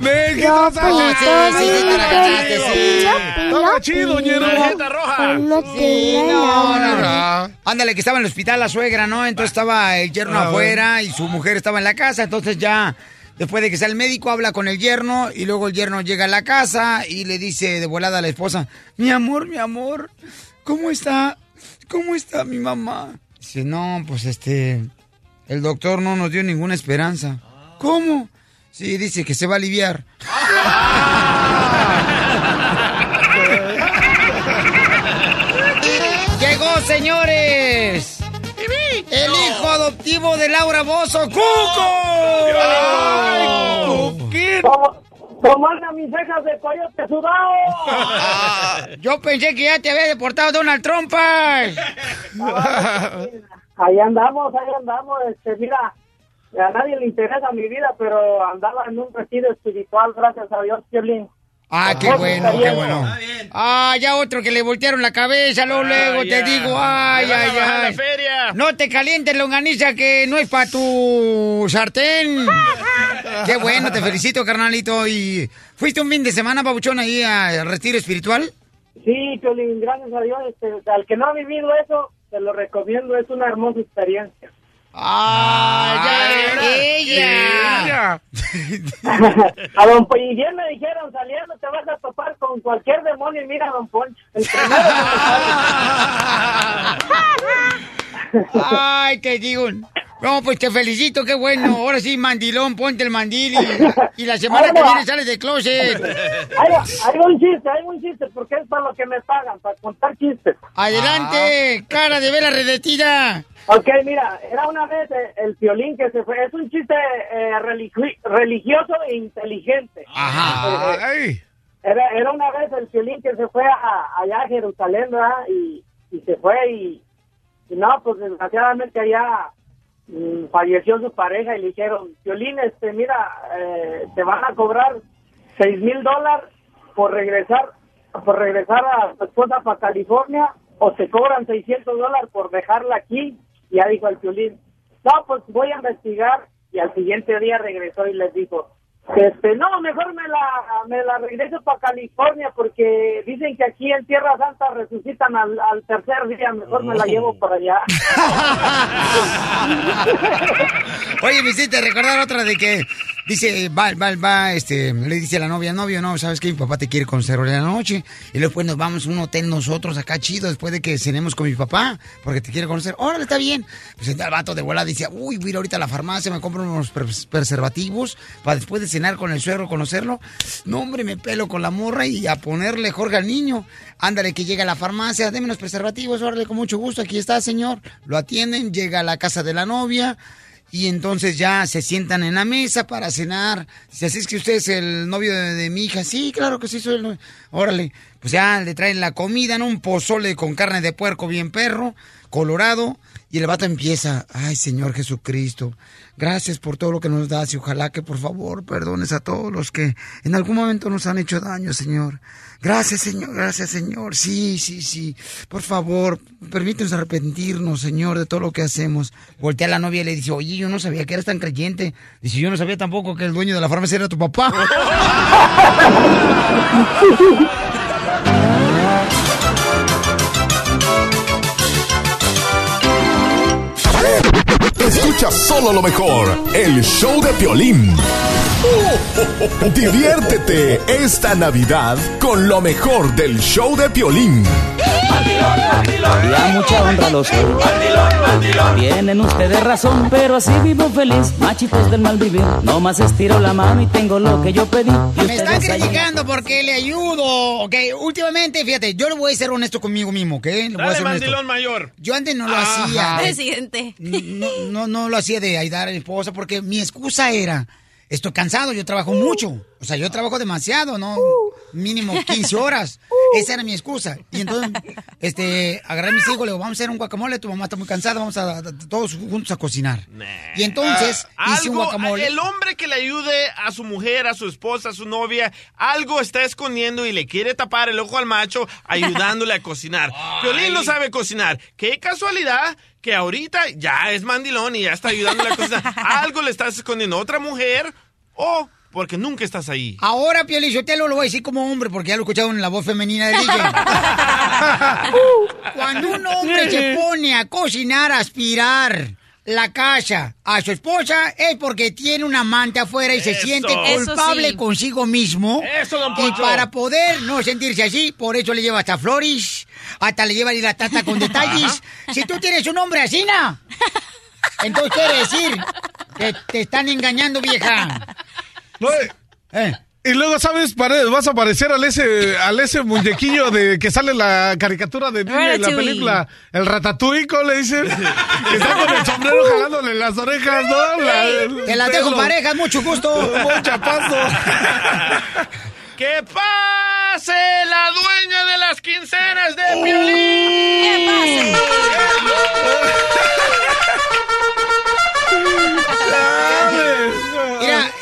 Nel, ¿qué No, sí, sí, sí, te la cachaste, sí. Estaba chido, ñero. Tarjeta roja. Sí, no, no, no. Ándale, que estaba en el hospital la suegra, ¿no? Entonces estaba el yerno Ah, afuera y su mujer estaba en la casa. Entonces ya, después de que sale el médico, habla con el yerno y luego el yerno llega a la casa y le dice de volada a la esposa, mi amor, mi amor, ¿cómo está? ¿Cómo está mi mamá? Dice, no, pues este, el doctor no nos dio ninguna esperanza. ¿Cómo? Sí, dice que se va a aliviar. (laughs) Llegó, señores. El hijo adoptivo de Laura Bozo, Cuco. ¿Cómo, cómo andan mis cejas de coyote sudado? (laughs) Yo pensé que ya te había deportado Donald Trump. pues. Ahí andamos, ahí andamos. Este, mira, a nadie le interesa mi vida, pero andaba en un retiro espiritual, gracias a Dios, Piolín. Ah, qué bueno, qué bueno. Ah, ya otro que le voltearon la cabeza, luego, luego te digo, ay, ay, ay. feria. No te calientes, longaniza, que no es para tu sartén. (laughs) Qué bueno, te felicito, carnalito. ¿Y fuiste un fin de semana, babuchón, ahí al retiro espiritual? Sí, Piolín, gracias a Dios. Este, al que no ha vivido eso, te lo recomiendo, es una hermosa experiencia. ¡Ay, ya, ella! (laughs) (laughs) a don Poncho, me dijeron, saliendo te vas a topar con cualquier demonio y mira a don Poncho. El (laughs) Ay, te digo. No, pues te felicito, qué bueno. (laughs) Ahora sí, mandilón, ponte el mandil y, y la (laughs) semana que viene sales de closet. (laughs) Hay, hay un chiste, hay un chiste, porque es para lo que me pagan, para contar chistes. Adelante, cara de vela redetida. Ok, mira, era una vez eh, el violín que se fue. Es un chiste eh, religi- religioso e inteligente. Ajá. Eh, Era, era una vez el violín que se fue a, allá a Jerusalén, ¿verdad? Y, y se fue y, y no, pues desgraciadamente allá falleció su pareja y le dijeron, violín, este, mira, eh, te van a cobrar seis mil dólares por regresar, por regresar a tu esposa para California o te cobran 600 dólares por dejarla aquí. Y ya dijo el violín, no, pues voy a investigar. Y al siguiente día regresó y les dijo, este, no, mejor me la, me la regreso para California porque dicen que aquí en Tierra Santa resucitan al, al tercer día, mejor me la llevo por allá. (laughs) Oye, me hiciste recordar otra de que dice, va, va, va, este, le dice a la novia, novio, no, sabes que mi papá te quiere conocer hoy la noche. Y después nos vamos a un hotel nosotros acá chido después de que cenemos con mi papá, porque te quiere conocer. Órale, está bien. Pues entonces el vato de volada dice, uy, voy a ir ahorita a la farmacia, me compro unos pres- preservativos para después de cenar con el suegro, conocerlo. No, hombre, me pelo con la morra y a ponerle Jorge al niño. Ándale, que llega a la farmacia, deme unos preservativos, órale, con mucho gusto, aquí está, señor. Lo atienden, llega a la casa de la novia. Y entonces ya se sientan en la mesa para cenar. Dice, así es que usted es el novio de, de mi hija. Sí, claro que sí, soy el novio. Órale. pues ya le traen la comida, ¿no? Un pozole con carne de puerco bien perro, colorado, y el vato empieza, ay Señor Jesucristo, gracias por todo lo que nos das y ojalá que por favor perdones a todos los que en algún momento nos han hecho daño, Señor. Gracias, Señor, gracias, Señor. Sí, sí, sí. Por favor, permítenos arrepentirnos, Señor, de todo lo que hacemos. Voltea a la novia y le dice, oye, yo no sabía que eras tan creyente. Dice, yo no sabía tampoco que el dueño de la farmacia era tu papá. (laughs) Escucha solo lo mejor, el show de Piolín. Diviértete esta Navidad con lo mejor del show de Piolín. Ya mucha honra los Tienen ustedes razón, pero así vivo feliz. Machitos del mal vivir. No más estiro la mano y tengo lo que yo pedí. Y Me están ahí- criticando porque le ayudo. Ok, últimamente, fíjate, yo le voy a ser honesto conmigo mismo, ¿ok? Le voy a Dale, ser mandilón mayor. Yo antes no lo Ajá. hacía. (laughs) Presidente. No, no, no lo hacía de ayudar a mi esposa porque mi excusa era, estoy cansado, yo trabajo mucho. O sea, yo trabajo demasiado, ¿no? Mínimo 15 horas. Esa era mi excusa. Y entonces, este, agarré a mis hijos, le digo, vamos a hacer un guacamole, tu mamá está muy cansada, vamos a, a- todos juntos a cocinar. Y entonces, Ah, hice un algo- guacamole. El hombre que le ayude a su mujer, a su esposa, a su novia, algo está escondiendo y le quiere tapar el ojo al macho ayudándole a (laughs) cocinar. Piolín no sabe cocinar. Qué casualidad que ahorita ya es mandilón y ya está ayudándole a cocinar. (laughs) Algo le estás escondiendo otra mujer o porque nunca estás ahí. Ahora, Piolín, yo te lo voy a decir como hombre, porque ya lo he escuchado en la voz femenina de DJ. (laughs) Cuando un hombre se pone a cocinar, a aspirar la casa a su esposa, es porque tiene un amante afuera y se Eso. siente culpable sí. consigo mismo. Eso, don y Poncho. para poder no sentirse así, por eso le lleva hasta flores, hasta le lleva la tata con (laughs) detalles. Si tú tienes un hombre así, ¿na? entonces quiere decir que te están engañando, vieja. Eh. Y luego, ¿sabes? Vas a parecer al ese, al ese muñequillo de que sale en la caricatura de Disney en la Ratatouille. película, el ratatouille, ¿cómo le dicen? Que está con el sombrero jalándole las orejas, ¿no? La- Te las dejo pelo. parejas, mucho gusto. Un chapazo. (laughs) ¡Que pase la dueña de las quincenas de Piolín! Mira,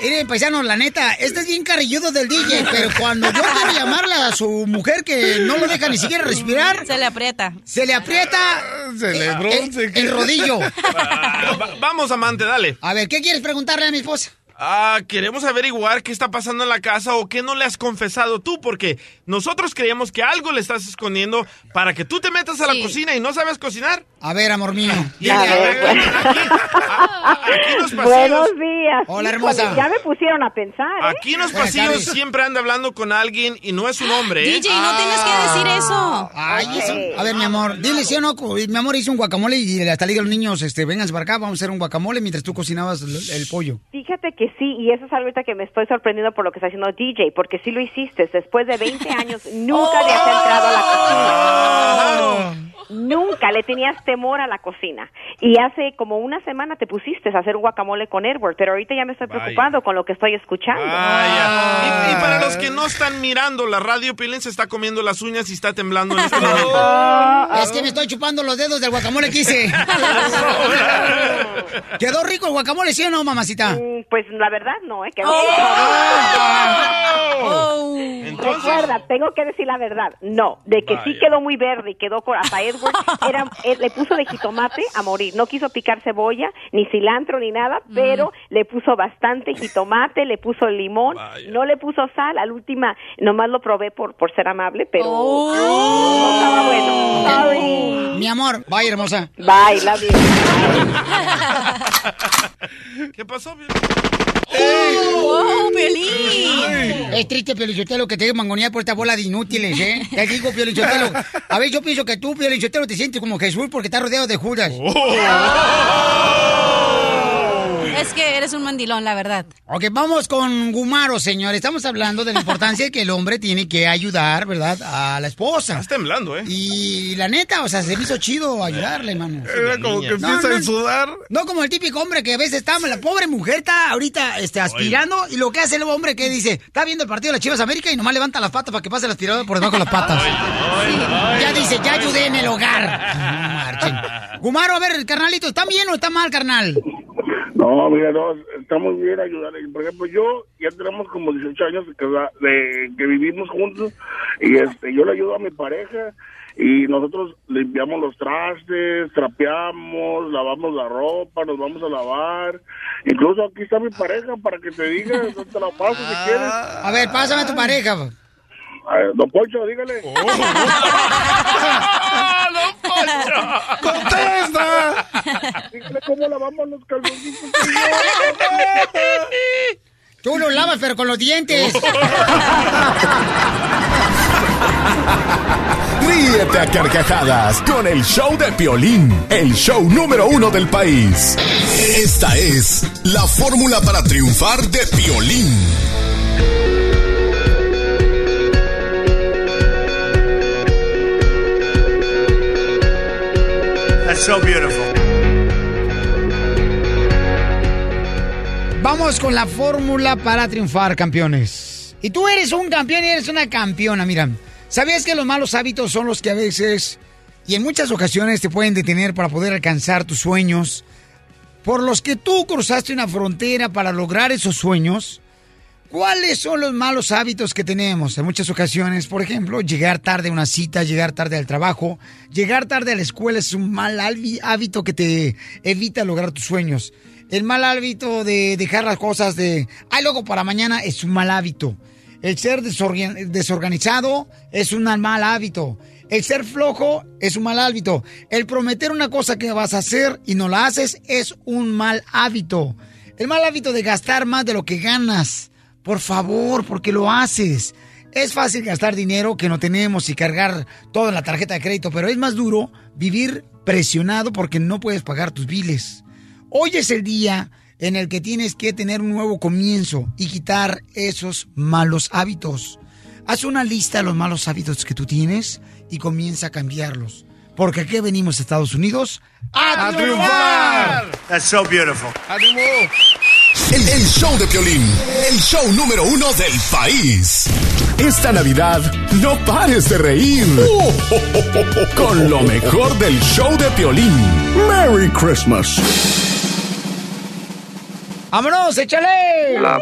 mire, paisano, la neta, este es bien carrilludo del DJ, pero cuando yo quiero (laughs) llamarle a su mujer que no lo deja ni siquiera respirar... Se le aprieta. Se le aprieta... Se le eh, bronce, el, el rodillo. (laughs) Va- va- vamos, amante, dale. A ver, ¿qué quieres preguntarle a mi esposa? Ah, queremos averiguar qué está pasando en la casa o qué no le has confesado tú, porque nosotros creíamos que algo le estás escondiendo para que tú te metas a la cocina y no sabes cocinar. A ver, amor mío. Y aquí, aquí en los pasillos, Buenos días. Hola, hermosa. Ya me pusieron a pensar. ¿eh? aquí en los pasillos siempre anda hablando con alguien y no es un hombre. ¿eh? DJ, no tienes que decir eso. Ay, eso- A ver, mi amor, dile sí o no. Mi amor hizo un guacamole y hasta le digo a los niños, este, vénganse para acá, vamos a hacer un guacamole mientras tú cocinabas el, el pollo. Fíjate que sí, y eso es algo ahorita que me estoy sorprendiendo por lo que está haciendo DJ, porque sí lo hiciste. Después de 20 (laughs) años, nunca habías entrado a la cocina. Nunca le tenías temor a la cocina. Y hace como una semana te pusiste a hacer un guacamole con Edward, pero ahorita ya me estoy Vaya. preocupando con lo que estoy escuchando. Vaya. Y, y para los que no están mirando, la radio Pilín se está comiendo las uñas y está temblando en este (laughs) momento. Es que me estoy chupando los dedos del guacamole que hice. (laughs) ¿Quedó rico el guacamole, sí o no, mamacita? Mm, Pues la verdad no, ¿eh? Quedó Oh. Recuerda, tengo que decir la verdad. No, de que sí quedó muy verde y quedó con hasta Edward, (laughs) era, él le puso de jitomate a morir. No quiso picar cebolla, ni cilantro, ni nada, pero le puso bastante jitomate, le puso limón, no le puso sal. Al última, nomás lo probé por, por ser amable, pero no estaba bueno. Sorry. Mi amor, vaya hermosa. Bye, love you. (laughs) ¿Qué pasó? ¡Wow, Piolín! Es triste, Piolichotelo, que te mangonía por esta bola de inútiles, ¿eh? Te digo, Piolichotelo. (laughs) A ver, yo pienso que tú, Piolichotelo, te sientes como Jesús porque estás rodeado de Judas. Es que eres un mandilón, la verdad. Ok, vamos con Gumaro, señor. Estamos hablando de la (laughs) importancia de que el hombre tiene que ayudar, ¿verdad? A la esposa. Estás temblando, ¿eh? Y la neta, o sea, se me hizo chido (laughs) ayudarle, mano. Era como que empieza a sudar. No como el típico hombre que a veces está, la pobre mujer está ahorita este, aspirando y lo que hace el hombre que dice, está viendo el partido de las Chivas América y nomás levanta las patas para que pase el aspirador por debajo de las patas. Ya dice, ya ayudé en el hogar. (laughs) No marchen. Gumaro, a ver, carnalito, ¿está bien o está mal, carnal? No, mira, no, estamos bien ayudando. Por ejemplo, yo ya tenemos como 18 años de que, de que vivimos juntos y este, yo le ayudo a mi pareja y nosotros limpiamos los trastes, trapeamos, lavamos la ropa, nos vamos a lavar. Incluso aquí está mi pareja para que te diga, (laughs) no te la paso si quieres. A ver, pásame a tu pareja. A ver, don Poncho, dígale. (laughs) (laughs) ¡Don Poncho! (laughs) ¡Contesta! Dígale cómo lavamos los calzoncitos. Tú lo lavas, pero con los dientes. (laughs) Ríete a carcajadas con el show de Piolín, el show número uno del país. Esta es la fórmula para triunfar de Piolín. So beautiful. Vamos con la fórmula para triunfar, campeones. Y tú eres un campeón y eres una campeona, mira. ¿Sabías que los malos hábitos son los que a veces y en muchas ocasiones te pueden detener para poder alcanzar tus sueños? Por los que tú cruzaste una frontera para lograr esos sueños. ¿Cuáles son los malos hábitos que tenemos? En muchas ocasiones, por ejemplo, llegar tarde a una cita, llegar tarde al trabajo, llegar tarde a la escuela es un mal hábi- hábito que te evita lograr tus sueños. El mal hábito de dejar las cosas de, ay, luego para mañana es un mal hábito. El ser desorgan- desorganizado es un mal hábito. El ser flojo es un mal hábito. El prometer una cosa que vas a hacer y no la haces es un mal hábito. El mal hábito de gastar más de lo que ganas. Por favor, porque lo haces. Es fácil gastar dinero que no tenemos y cargar todo en la tarjeta de crédito, pero es más duro vivir presionado porque no puedes pagar tus biles. Hoy es el día en el que tienes que tener un nuevo comienzo y quitar esos malos hábitos. Haz una lista de los malos hábitos que tú tienes y comienza a cambiarlos. Porque aquí venimos a Estados Unidos a, A triunfar. triunfar. That's so beautiful. El, el show de Piolín, el show número uno del país. Esta Navidad, no pares de reír. Con lo mejor del show de Piolín. Merry Christmas. ¡Vámonos, échale! La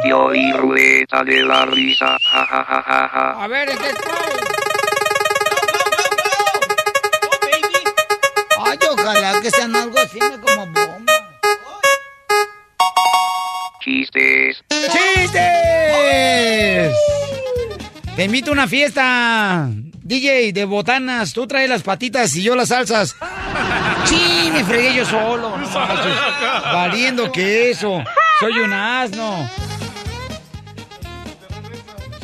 ruleta de la risa. Ja, ja, ja, ja, ja. A ver, ¿qué Ay, ojalá que sean algo así como Chistes. ¡Chistes! Te invito a una fiesta. DJ de botanas, tú traes las patitas y yo las salsas. ¡Sí! Me fregué yo solo. no. Valiendo que eso. Soy un asno.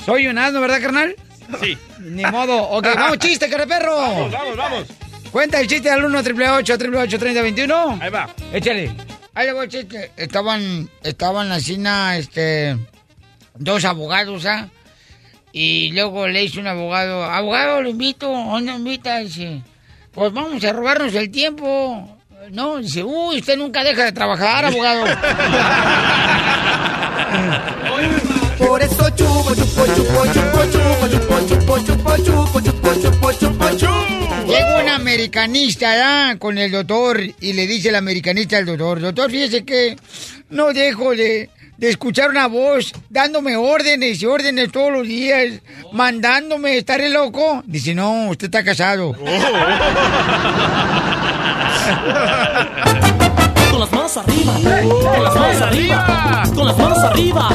Soy un asno, ¿verdad, carnal? Sí. Ni modo. Ok, vamos, chiste, perro. Vamos, vamos, vamos. Cuenta el chiste al 1 888 888 3021 Ahí va. Échale. Ahí le voy el chiste. Estaban, estaban en la cena, este, dos abogados, ¿ah? Y luego le dice un abogado, abogado, lo invito, ¿dónde invita? Dice, pues vamos a robarnos el tiempo. No, dice, uy, usted nunca deja de trabajar, abogado. (laughs) (laughs) Por eso chupo, chupo, chupo, chupo, chupo, chupo, chupo, chupo, chupo, chupo, chupo, chupo, chupo. Llega un americanista ¿ya? con el doctor y le dice el americanista al doctor, doctor, fíjese que no dejo de, de escuchar una voz dándome órdenes y órdenes todos los días, mandándome, ¿estaré loco? Dice, no, usted está casado. Las manos arriba, con las manos arriba, con las manos arriba,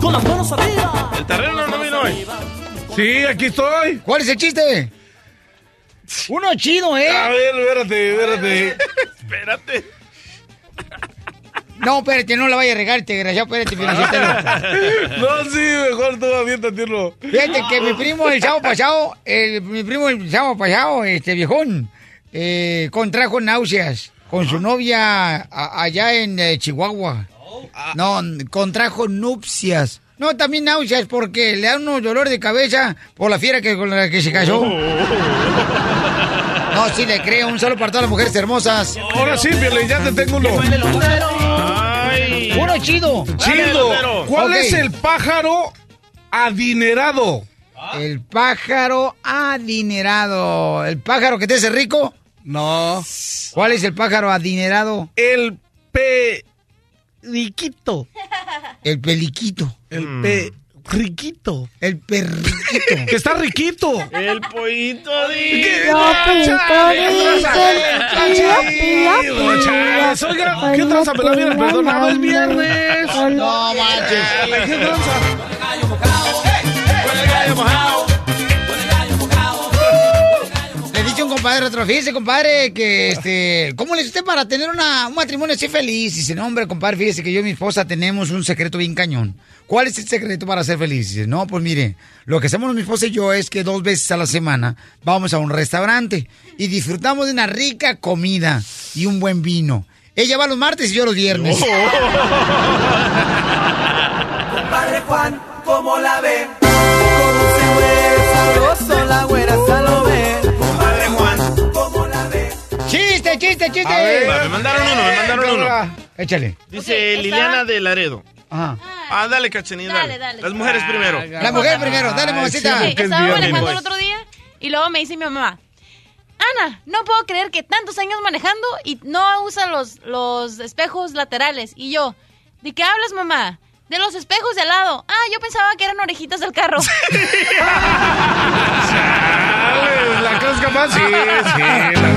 con las manos arriba. El terreno no vino hoy. Sí, aquí estoy. ¿Cuál es el chiste? Uno chido, ¿eh? A ver, espérate, espérate. Espérate. No, espérate, no la vaya a regar, este desgraciado, espérate, Felicitelo. (laughs) No, sí, mejor tú aviéntatelo. Fíjate que mi primo el sábado pasado, el, mi primo el sábado pasado, este viejón, eh, contrajo náuseas con su novia a- allá en eh, Chihuahua. No, contrajo nupcias. No, también náuseas porque le da unos dolor de cabeza por la fiera que, con la que se cayó. No, sí le creo. Un saludo para todas las mujeres hermosas. Ahora sí, Piolín, ya te tengo uno. Uno chido. Chido. ¿Cuál es el pájaro adinerado? El pájaro adinerado. ¿El pájaro que te hace rico? No. ¿Cuál es el pájaro adinerado? El periquito. El peliquito. El periquito. El (laughs) perriquito. Que está riquito. El pollito (laughs) Oiga, ¿qué tranza? Me la viene perdonado, es viernes. No manches. ¿Qué tranza? Compadre otro, fíjese, compadre, que este, ¿cómo le hizo usted para tener una, un matrimonio así feliz? Dice, no, hombre, compadre, fíjese que yo y mi esposa tenemos un secreto bien cañón. ¿Cuál es el secreto para ser feliz? Dice, no, pues mire, lo que hacemos mi esposa y yo es que dos veces a la semana vamos a un restaurante y disfrutamos de una rica comida y un buen vino. Ella va los martes y yo los viernes. Padre Juan, ¿cómo la ve? Cómo se mueve sabroso, la güera lo ¡Chiste, chiste, chiste! A ver, me mandaron uno, me mandaron uno. Échale. Dice Liliana de Laredo. Ajá. Ah, dale, cachanilla, dale. dale. Las mujeres primero. La mujer primero, dale, mamacita. Sí, estaba manejando el otro día y luego me dice mi mamá, Ana, no puedo creer que tantos años manejando y no usa los, los espejos laterales. Y yo, ¿de qué hablas, mamá? De los espejos de al lado. Ah, yo pensaba que eran orejitas del carro. (laughs) Chales, La cosca más, sí, sí, la verdad.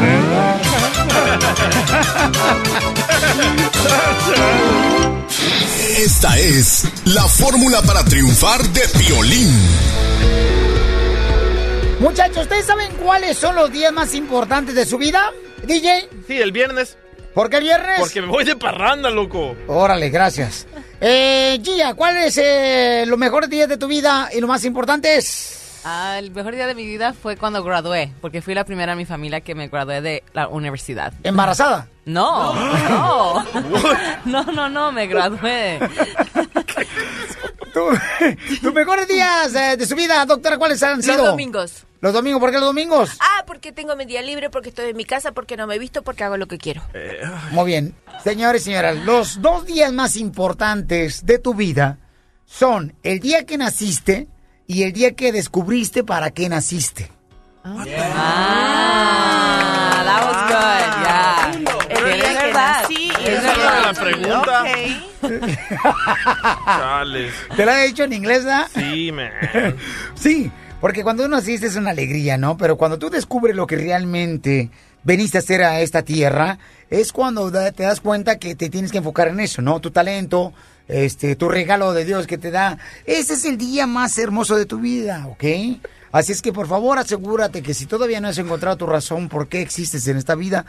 Esta es la fórmula para triunfar de Piolín. Muchachos, ¿ustedes saben cuáles son los días más importantes de su vida? DJ. Sí, el viernes. ¿Por qué el viernes? Porque me voy de parranda, loco. Órale, gracias. Eh, Gia, ¿cuáles eh, los mejores días de tu vida y los más importantes? Ah, el mejor día de mi vida fue cuando gradué, porque fui la primera en mi familia que me gradué de la universidad. ¿Embarazada? No, no. No, (laughs) no, no, me gradué. (laughs) ¿Tus mejores días eh, de su vida, doctora, cuáles han Los sido? domingos. ¿Los domingos? ¿Por qué los domingos? Ah, porque tengo mi día libre, porque estoy en mi casa, porque no me he visto, porque hago lo que quiero. Muy bien. Señores y señoras, los dos días más importantes de tu vida son el día que naciste y el día que descubriste para qué naciste. Ah, that was good, yeah. El día Es verdad. verdad. la pregunta. (laughs) Chales. ¿Te la he dicho en inglés, ¿verdad? Sí, man. (laughs) Sí, porque cuando uno naciste es una alegría, ¿no? Pero cuando tú descubres lo que realmente veniste a hacer a esta tierra, es cuando te das cuenta que te tienes que enfocar en eso, ¿no? Tu talento, este, tu regalo de Dios que te da. Ese es el día más hermoso de tu vida, ¿ok? Así es que por favor asegúrate que si todavía no has encontrado tu razón por qué existes en esta vida,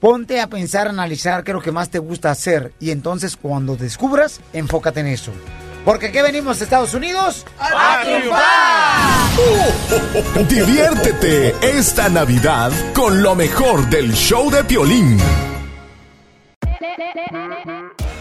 ponte a pensar, a analizar qué es lo que más te gusta hacer. Y entonces cuando descubras, enfócate en eso. Porque aquí venimos a Estados Unidos a triunfar. Diviértete esta Navidad con lo mejor del show de Piolín.